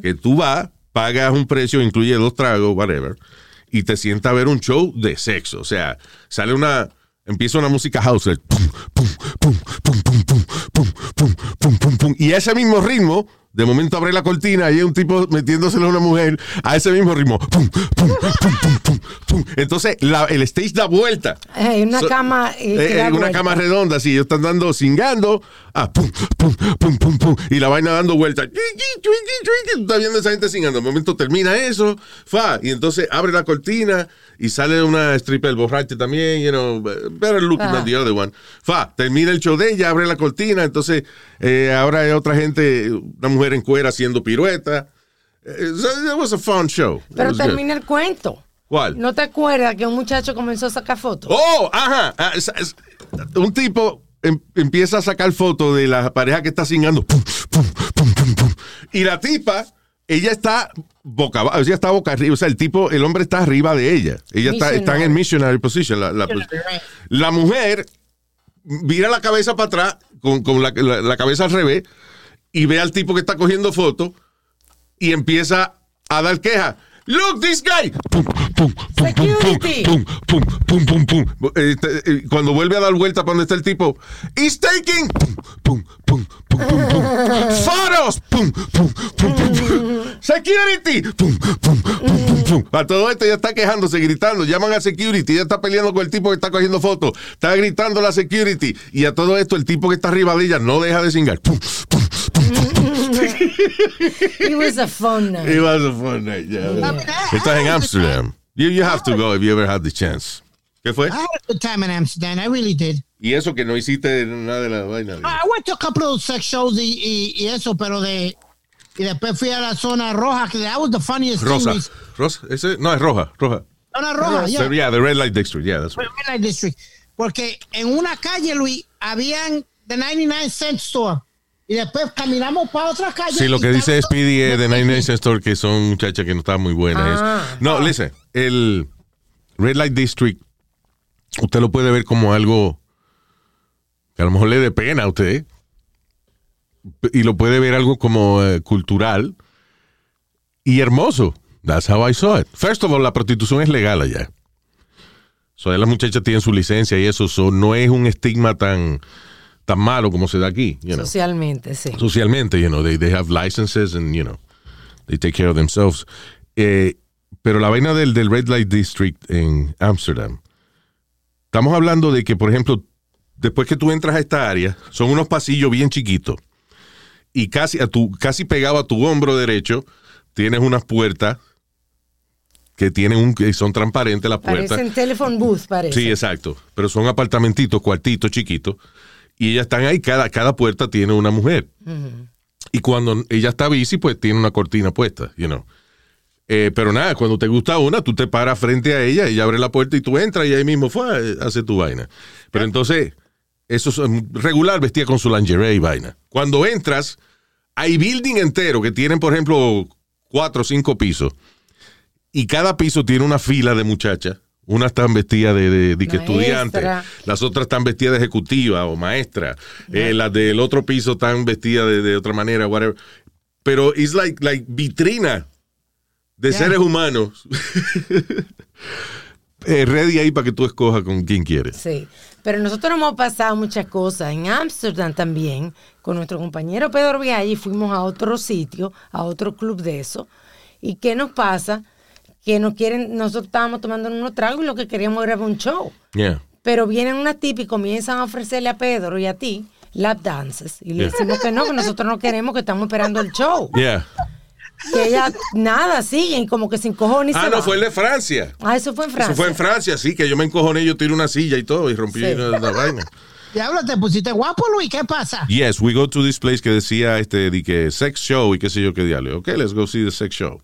Que tú vas, pagas un precio, incluye dos tragos, whatever, y te sientas a ver un show de sexo. O sea, sale una. Empieza una música house. el pum, pum, pum, pum, pum, pum, pum, pum, pum, pum, pum. Y a ese mismo ritmo, de momento abre la cortina y hay un tipo metiéndoselo a una mujer a ese mismo ritmo. Pum, pum, pum, pum, pum, pum. Entonces, la- el stage da vuelta. Hay una So- cama. eh, eh, eh, una vuelta. cama redonda, así, ellos están dando, cingando, ah, pum, pum, pum, pum, pum, y la vaina dando vueltas. Está viendo esa gente cingando. De momento termina eso, fa, y entonces abre la cortina y sale una stripper borracha también, you know, better looking than the other one. Fa, termina el show de ella, abre la cortina, entonces eh, ahora hay otra gente, una mujer en cuera haciendo pirueta. Eh, it was a fun show. Pero good. termina el cuento. ¿Cuál? ¿No te acuerdas que un muchacho comenzó a sacar fotos? Oh, ajá. Ah, un tipo em- empieza a sacar fotos de la pareja que está singando. Pum. Y la tipa, ella está boca abajo, ella está boca arriba. O sea, el tipo, el hombre está arriba de ella. Ella está, está en missionary position. La, la- la mujer vira la cabeza para atrás, con, con la, la- la cabeza al revés, y ve al tipo que está cogiendo fotos y empieza a dar queja. Look, this guy. Pum, pum, pum, pum, Security. pum, pum, pum, pum, pum. Eh, eh, Cuando vuelve a dar vuelta para donde está el tipo, he's taking. Pum, pum, pum, pum, pum, pum. Fotos. Pum, pum, pum, pum, pum. Security. Pum, pum, pum, pum, pum. A todo esto ya está quejándose, gritando. Llaman a security. Ya está peleando con el tipo que está cogiendo fotos. Está gritando la security. Y a todo esto, el tipo que está arriba de ella no deja de cingar. Pum, pum, It was a fun night. It was a fun night, yeah. Estás en Amsterdam. You, you have to go if you ever had the chance. ¿Qué fue? I had a good time in Amsterdam. I really did. Y eso que no hiciste nada de la vaina. I went to a couple of sex shows y, y, y eso, pero de. Y después fui a la zona roja, que that was the funniest Rosa. thing. Rosa. Ese, no, es roja. Roja. Zona roja, yeah. Pero, yeah, the red light district. Yeah, that's right. Red Light District. Porque en una calle, Luis, habían the 99 cent store. Y después caminamos para otra calle. Sí, lo que dice Speedy es de Nine Nine Store que son muchachas que no estaban muy buenas. Ah. no, listen, el Red Light District, usted lo puede ver como algo que a lo mejor le dé pena a usted. Y lo puede ver algo como eh, cultural y hermoso. That's how I saw it. First of all, la prostitución es legal allá. So, allá las muchachas tienen su licencia y eso so, no es un estigma tan, tan malo como se da aquí. you know Socialmente, sí. socialmente, you know, they, they have licenses and, you know, they take care of themselves. Eh, pero la vaina del, del Red Light District en Amsterdam, estamos hablando de que, por ejemplo, después que tú entras a esta área, son unos pasillos bien chiquitos y casi, a tu, casi pegado a tu hombro derecho tienes unas puertas que tienen un, que son transparentes las puertas. Parecen telephone booth, parece. Sí, exacto. Pero son apartamentitos, cuartitos chiquitos. Y ellas están ahí, cada, cada puerta tiene una mujer. Y cuando ella está bici, pues tiene una cortina puesta, you know. Eh, pero nada, cuando te gusta una, tú te paras frente a ella, ella abre la puerta y tú entras y ahí mismo fue, eh, hace tu vaina. Pero entonces, eso es um, regular, vestida con su lingerie y vaina. Cuando entras, hay building entero que tienen, por ejemplo, cuatro o cinco pisos. Y cada piso tiene una fila de muchachas. Unas están vestidas de, de, de que estudiantes, las otras están vestidas de ejecutiva o maestra, Eh, las del otro piso están vestidas de, de otra manera, whatever. Pero es like, like vitrina de seres humanos. Eh, ready ahí para que tú escojas con quién quieres. Sí, pero nosotros hemos pasado muchas cosas. En Ámsterdam también, con nuestro compañero Pedro Viaggi, fuimos a otro sitio, a otro club de eso. ¿Y qué nos pasa? Que nos quieren, nosotros estábamos tomando unos tragos y lo que queríamos era un show. Yeah. Pero vienen unas tipas y comienzan a ofrecerle a Pedro y a ti lap dances. Y le Yeah. decimos que no, que nosotros no queremos, que estamos esperando el show. Yeah. Que ella, nada, siguen como que sin cojones. Ah, no, fue el de Francia. Ah, eso fue en Francia. Eso fue en Francia, sí, que yo me encojoné, yo tiré una silla y todo y rompí Sí. la, la vaina. Diablo, te pusiste guapo, Luis. ¿Qué pasa? Yes, we go to this place que decía este de que sex show y qué sé yo qué diablo. Ok, let's go see the sex show.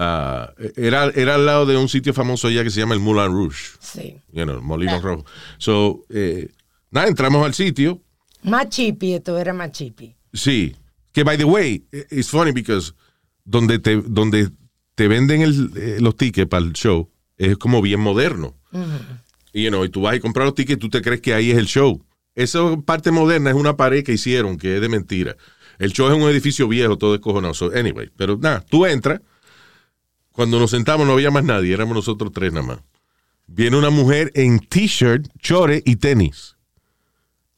Ah, era, era al lado de un sitio famoso allá que se llama el Moulin Rouge. Sí. You know, Molino Rojo. So, eh, nada, entramos al sitio. Más chipi, esto era más chipi. Sí. Que, by the way, eh, it's funny because donde te, donde te venden el- eh, los tickets para el show es como bien moderno. Y, you know, y tú vas a comprar los tickets y tú te crees que ahí es el show. Esa parte moderna es una pared que hicieron que es de mentira. El show es un edificio viejo, todo descojonado. So, anyway, pero nada, tú entras. Cuando nos sentamos no había más nadie, éramos nosotros tres nada más. Viene una mujer en t-shirt, chore y tenis.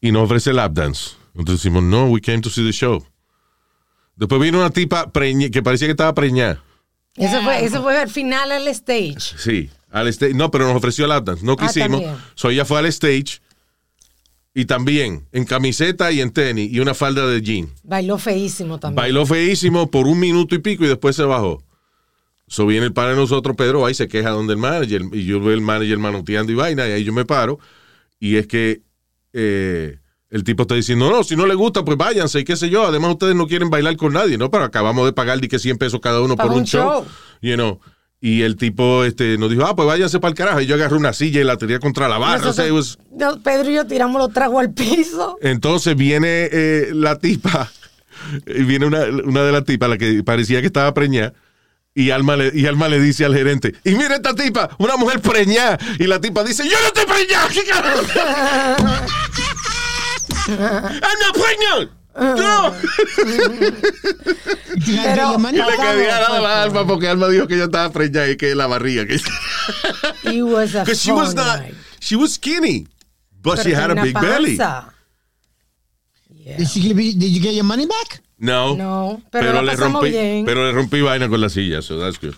Y nos ofrece lap dance. Entonces decimos, no, we came to see the show. Después vino una tipa que parecía que estaba preñada. Eso fue, eso fue al final al stage. Sí, al stage. No, pero nos ofreció lap dance. No Ah, quisimos. también. so ella fue al stage. Y también en camiseta y en tenis y una falda de jean. Bailó feísimo también. Bailó feísimo por un minuto y pico y después se bajó. So viene el padre de nosotros, Pedro, ahí se queja donde el manager. Y yo veo el manager manoteando y vaina, y ahí yo me paro. Y es que eh, el tipo está diciendo, no, si no le gusta, pues váyanse y qué sé yo. Además, ustedes no quieren bailar con nadie, ¿no? Pero acabamos de pagar de que 100 pesos cada uno por un show. show. You know. Y el tipo este, nos dijo, ah, pues váyanse para el carajo. Y yo agarré una silla y la tiré contra la barra. O sea, it was- No, Pedro y yo tiramos los tragos al piso. Entonces viene eh, la tipa, y viene una, una de las tipas, la que parecía que estaba preñada, y Alma, le, y Alma le dice al gerente, y mira esta tipa, una mujer preñada, y la tipa dice, yo no estoy preñada, ¿qué carajo? I'm not pregnant. No. Pero- Y le quería dar a la Alma porque Alma dijo que ella estaba preñada y que la barriga. Que... It was a Because she was not, night. she was skinny, but Pero she had a big belly. panza. Yeah. Did, she give you- did you get your money back? No, No, pero la le rompí, bien. pero le rompí vaina con la silla, so that's good.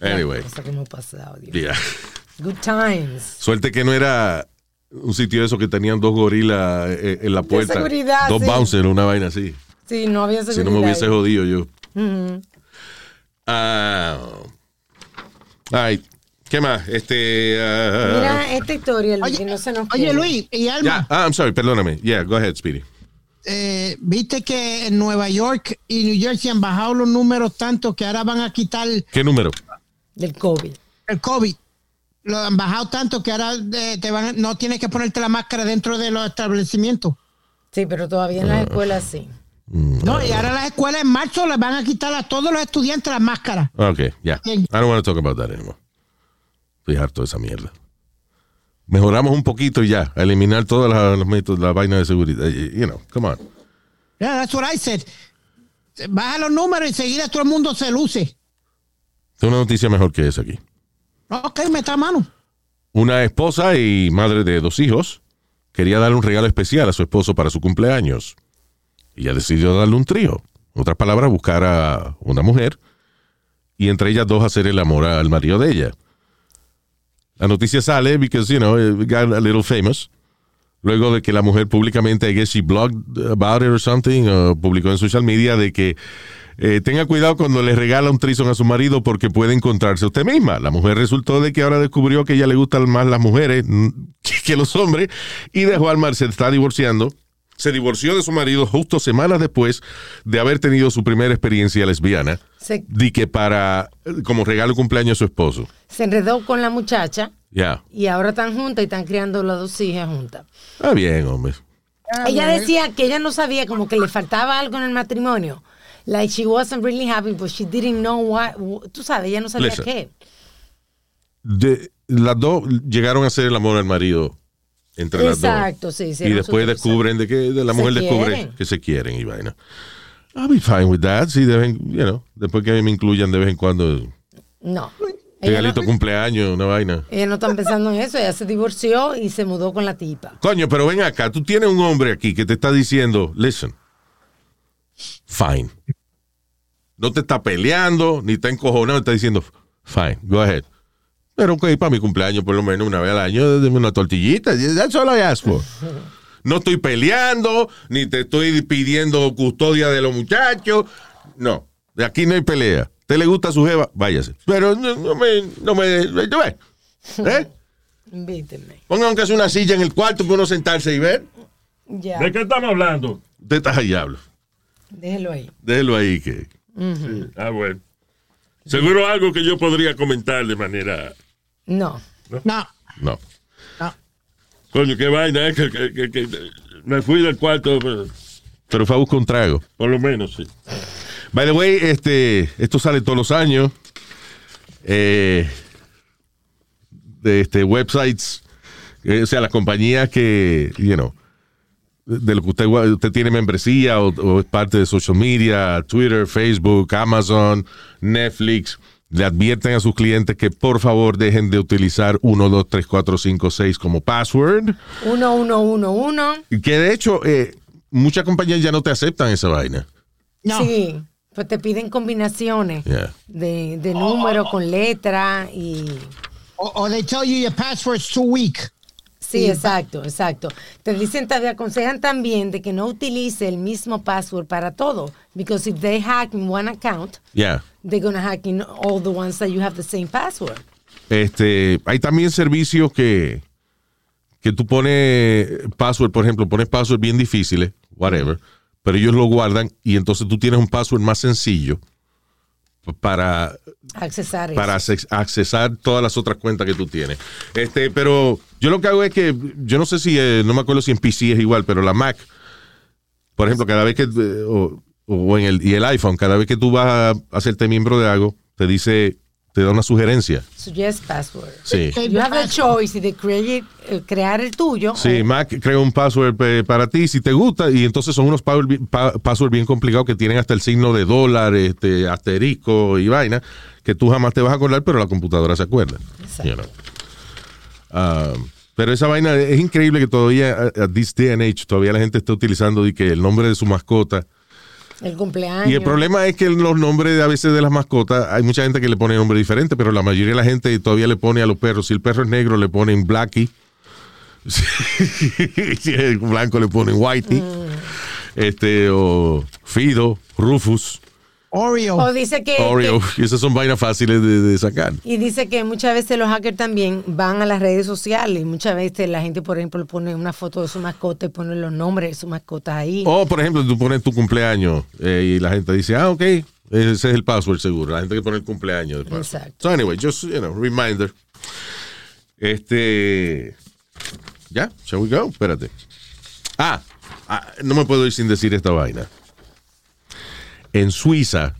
Anyway, Cosa que hemos pasado, Dios. yeah. Good times. Suerte que no era un sitio de eso que tenían dos gorilas eh, en la puerta. seguridad, dos sí. bouncers, una vaina así. Sí, no había Si seguridad. no me hubiese jodido yo. Ujú. Ah. Ay, ¿qué más? Este. ah, Mira esta historia, Luis, Oye, que no se nos oye. Luis, y Alma, ya, ah, I'm sorry, perdóname. Yeah, go ahead, Speedy. Eh, viste que en Nueva York y New Jersey han bajado los números tanto que ahora van a quitar ¿Qué número? Del COVID. el COVID. Lo han bajado tanto que ahora eh, te van, a- no tienes que ponerte la máscara dentro de los establecimientos. Sí, pero todavía en las escuelas sí. No, y ahora las escuelas en marzo les van a quitar a todos los estudiantes las máscaras. Okay, yeah. Bien. I don't want to talk about that anymore. Estoy harto de esa mierda. Mejoramos un poquito y ya, eliminar todas las, los métodos, la vaina de seguridad. You know, come on. Yeah, that's what I said. Baja los números y enseguida todo el mundo se luce. Tengo una noticia mejor que esa aquí. Ok, meta a mano. Una esposa y madre de dos hijos quería darle un regalo especial a su esposo para su cumpleaños. Y ella decidió darle un trío. En otras palabras, buscar a una mujer y entre ellas dos hacer el amor al marido de ella. La noticia sale because, you know, it got a little famous. Luego de que la mujer públicamente, I guess she blogged about it or something, o publicó en social media de que eh, tenga cuidado cuando le regala un trison a su marido porque puede encontrarse usted misma. La mujer resultó de que ahora descubrió que ella le gustan más las mujeres que los hombres y dejó al mar, se está divorciando. Se divorció de su marido justo semanas después de haber tenido su primera experiencia lesbiana. Se, Di que para, eh, como regalo de cumpleaños a su esposo. se enredó con la muchacha Ya. y ahora están juntas y están criando las dos hijas juntas. Está bien, hombre. ella decía que ella no sabía, como que le faltaba algo en el matrimonio. Like she wasn't really happy, but she didn't know what. Tú sabes, ella no sabía Listen. qué. De, las dos llegaron a hacer el amor al marido entre las dos. Exacto, sí. Y hicieron después descubren de que de la mujer descubre quieren. que se quieren y vaina. I'll be fine with that. Sí, deben, you know, después que me incluyan de vez en cuando, No. Regalito no, cumpleaños, una vaina. ella no está pensando en eso. Ella se divorció y se mudó con la tipa. Coño, pero ven acá, tú tienes un hombre aquí que te está diciendo, listen, fine. No te está peleando, ni está encojonado, está diciendo, fine, go ahead. Pero ok, para mi cumpleaños, por lo menos una vez al año, dame una tortillita. That's all I ask for. No estoy peleando, ni te estoy pidiendo custodia de los muchachos. No, de aquí no hay pelea. ¿Te le gusta su jeva? Váyase. Pero no, no me, no me. ¿Eh? Invíteme. Pongan aunque sea una silla en el cuarto para uno sentarse y ver. Ya. ¿De qué estamos hablando? Usted está ahí, hablo. Déjelo ahí. Déjelo ahí que. Ah, bueno. Seguro algo que yo podría comentar de manera. No. No, No. no. Coño, qué vaina, eh, que, que- que- que me fui del cuarto, pero Pero fue a buscar un trago. por lo menos, sí. By the way, este, esto sale todos los años. Eh, de este, websites, eh, o sea, las compañías que, you know, de lo que usted, usted tiene membresía o, o es parte de social media, Twitter, Facebook, Amazon, Netflix, le advierten a sus clientes que por favor dejen de utilizar 1, 2, 3, 4, 5, 6 como password. Uno, uno, uno, uno. Que de hecho, eh, muchas compañías ya no te aceptan esa vaina. No. Sí. Pues te piden combinaciones Yeah. de, de números con letra y. O, o they tell you your password's too weak. Sí, exacto, exacto. Te dicen, te aconsejan también de que no utilice el mismo password para todo. Because if they hack in one account, Yeah. they're gonna hack in all the ones that you have the same password. Este, hay también servicios que, que tú pones password, por ejemplo, pones password bien difíciles, whatever, pero ellos lo guardan y entonces tú tienes un password más sencillo para Accesar para acces- accesar todas las otras cuentas que tú tienes. Este, pero yo lo que hago es que, yo no sé si, eh, no me acuerdo si en PC es igual, pero la Mac, por ejemplo, cada vez que, eh, o, o en el, y el iPhone, cada vez que tú vas a hacerte miembro de algo, te dice, te da una sugerencia. Suggest password. Sí. You have the choice de create, eh, crear el tuyo. Sí, o- Mac crea un password eh, para ti si te gusta y entonces son unos password bi- pa- password bien complicados que tienen hasta el signo de dólar, este, asterisco y vaina que tú jamás te vas a acordar, pero la computadora se acuerda. Exacto. You know. Ah, pero esa vaina es increíble que todavía, a, a this day and age, todavía la gente está utilizando de que el nombre de su mascota. El cumpleaños. Y el problema es que los nombres a veces de las mascotas, hay mucha gente que le pone nombre diferente, pero la mayoría de la gente todavía le pone a los perros. Si el perro es negro, le ponen Blackie. si es blanco, le ponen Whitey. Este, o Fido, Rufus, Oreo. O dice que, Oreo. que- Y esas son vainas fáciles de, de sacar. y dice que muchas veces los hackers también van a las redes sociales muchas veces la gente, por ejemplo, pone una foto de su mascota y pone los nombres de su mascota ahí. O, por ejemplo, tú pones tu cumpleaños eh, y la gente dice, ah, ok, ese es el password seguro. La gente que pone el cumpleaños de. Exacto. So, anyway, just, you know, reminder. Este. Ya, shall we go? Espérate. Ah, ah, no me puedo ir sin decir esta vaina. En Suiza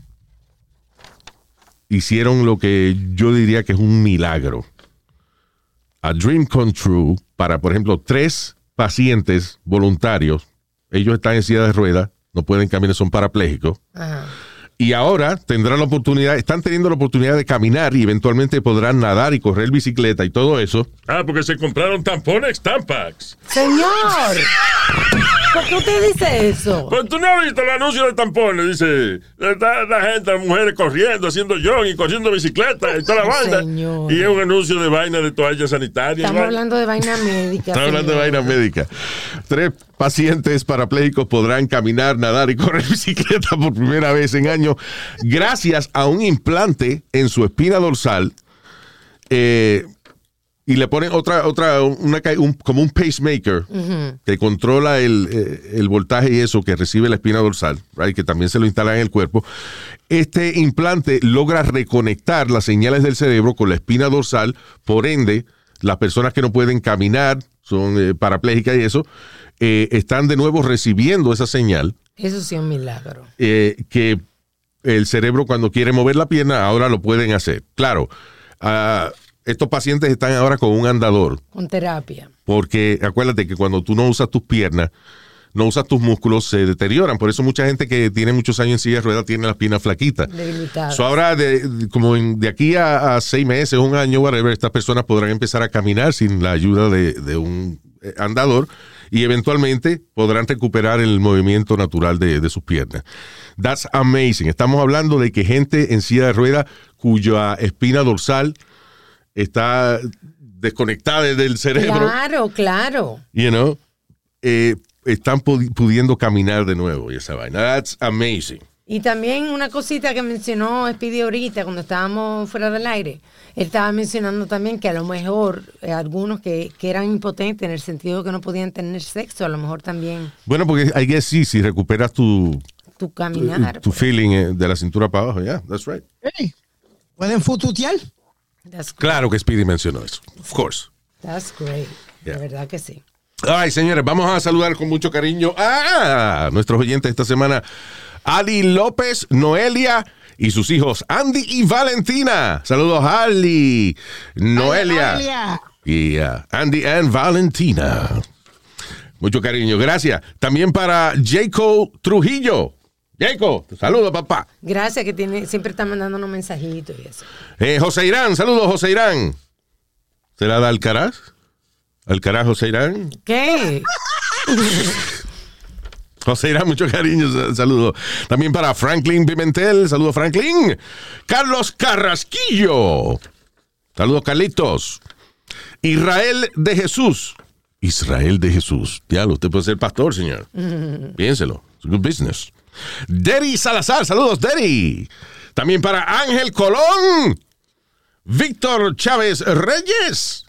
hicieron lo que yo diría que es un milagro. A dream come true para, por ejemplo, tres pacientes voluntarios. Ellos están en silla de ruedas, no pueden caminar, son parapléjicos. Ajá. Y ahora tendrán la oportunidad, están teniendo la oportunidad de caminar y eventualmente podrán nadar y correr bicicleta y todo eso. Ah, porque se compraron tampones Tampax. Señor, ¿por qué usted dice eso? Pues tú no has visto el anuncio de tampones, dice, la, la gente, las mujeres corriendo, haciendo jogging, corriendo bicicleta y toda la vaina. Señor. Y es un anuncio de vaina de toallas sanitarias. Estamos hablando de vaina médica. Están hablando de vaina médica. Tres pacientes parapléjicos podrán caminar, nadar y correr bicicleta por primera vez en años gracias a un implante en su espina dorsal. eh, y le ponen otra, otra, una, un- como un pacemaker que controla el, eh, el voltaje y eso que recibe la espina dorsal, right, que también se lo instala en el cuerpo. Este implante logra reconectar las señales del cerebro con la espina dorsal, por ende, las personas que no pueden caminar, son eh, parapléjicas y eso, eh, están de nuevo recibiendo esa señal Eso sí es un milagro. eh, que el cerebro cuando quiere mover la pierna ahora lo pueden hacer. Claro, ah, estos pacientes están ahora con un andador, Con terapia. porque acuérdate que cuando tú no usas tus piernas, no usas tus músculos, se deterioran. Por eso mucha gente que tiene muchos años en silla de ruedas tiene las piernas flaquitas. Debilitadas. So ahora, de, como en- de aquí a, a seis meses, un año, whatever, estas personas podrán empezar a caminar sin la ayuda de, de un eh, andador y eventualmente podrán recuperar el movimiento natural de, de sus piernas. That's amazing. Estamos hablando de que gente en silla de ruedas cuya espina dorsal está desconectada del cerebro, Claro, claro. you know, eh, están pudi- pudiendo caminar de nuevo y esa vaina. That's amazing. Y también una cosita que mencionó Speedy ahorita cuando estábamos fuera del aire. Él estaba mencionando también que a lo mejor eh, algunos que, que eran impotentes en el sentido que no podían tener sexo, a lo mejor también Bueno, porque I guess sí, si recuperas tu, tu caminar. tu feeling eh, de la cintura para abajo, yeah, that's right. Hey, ¿Pueden fututear? That's, Claro que Speedy mencionó eso. Of course. that's great. Yeah. De verdad que sí. Ay, señores, vamos a saludar con mucho cariño a nuestros oyentes esta semana. Ali López, Noelia y sus hijos Andy y Valentina. Saludos, Ali, Noelia Noelia. y uh, Andy and Valentina. Mucho cariño, gracias. También para Jaco Trujillo. Jaco, saludos, papá. Gracias que tiene, siempre está mandando unos mensajitos y eso. Eh, José Irán, saludos, José Irán. ¿Será de Alcaraz? ¿Alcaraz, José Irán? ¿Qué? José Irán, mucho cariño, sa- saludos. También para Franklin Pimentel, saludos, Franklin. Carlos Carrasquillo, saludos, Carlitos. Israel de Jesús. Israel de Jesús. Diablo, usted puede ser pastor, señor. Piénselo. It's a good business. Derry Salazar, saludos, Derry. También para Ángel Colón. Víctor Chávez Reyes.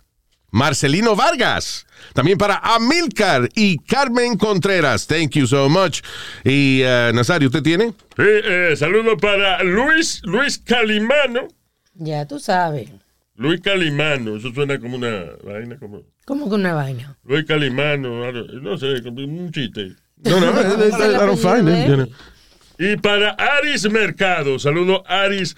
Marcelino Vargas. También para Amilcar y Carmen Contreras. Thank you so much. Y eh, Nazario, ¿usted tiene? Sí, eh, saludo para Luis, Luis Calimano. Ya tú sabes. Luis Calimano, eso suena como una vaina, como ¿Cómo que una vaina? Luis Calimano, no sé, como un chiste. No, no, I, don't find it, you know. Y para Aris Mercado, saludo Aris,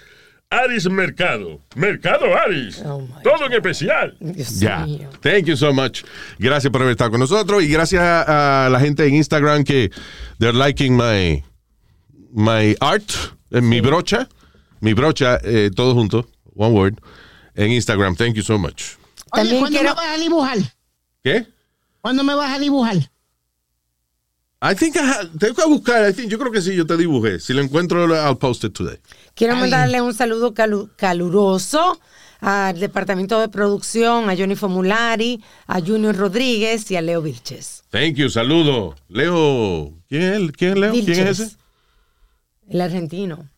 Aris Mercado. Mercado Aris. Oh, Todo en especial. Dios Ya. mío. Thank you so much. Gracias por haber estado con nosotros y gracias a, a la gente en Instagram que they're liking my my art, eh, mi brocha, mi brocha, eh, todo junto, one word, en Instagram. Thank you so much. Oye, También ¿cuándo quiero- me vas a dibujar? ¿Qué? ¿Cuándo me vas a dibujar? I think I ha- tengo que buscar. I think, yo creo que sí, yo te dibujé. Si lo encuentro, I'll post it today. Quiero Ay. mandarle un saludo calu- caluroso al departamento de producción, a Johnny Formulari, a Junior Rodríguez y a Leo Vilches. Thank you, saludo. Leo, ¿quién es, él? ¿Quién es Leo? ¿Quién es ese? El argentino.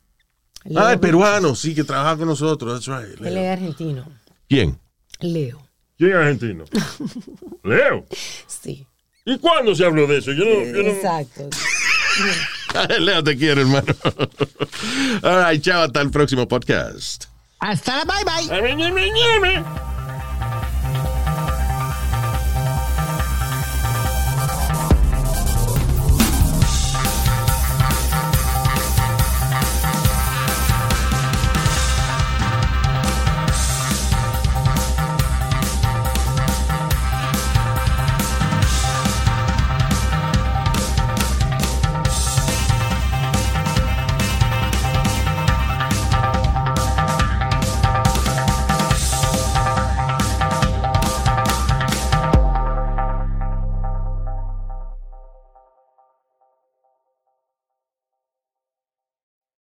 Leo Ah, el peruano, sí, que trabaja con nosotros. That's right. Él es argentino. ¿Quién? Leo. ¿Quién es argentino? Leo. Sí. ¿Y cuándo se habló de eso? Yo no, yo no- Exacto. Leo, te quiero, hermano. All right, chao, hasta el próximo podcast. Hasta la bye bye.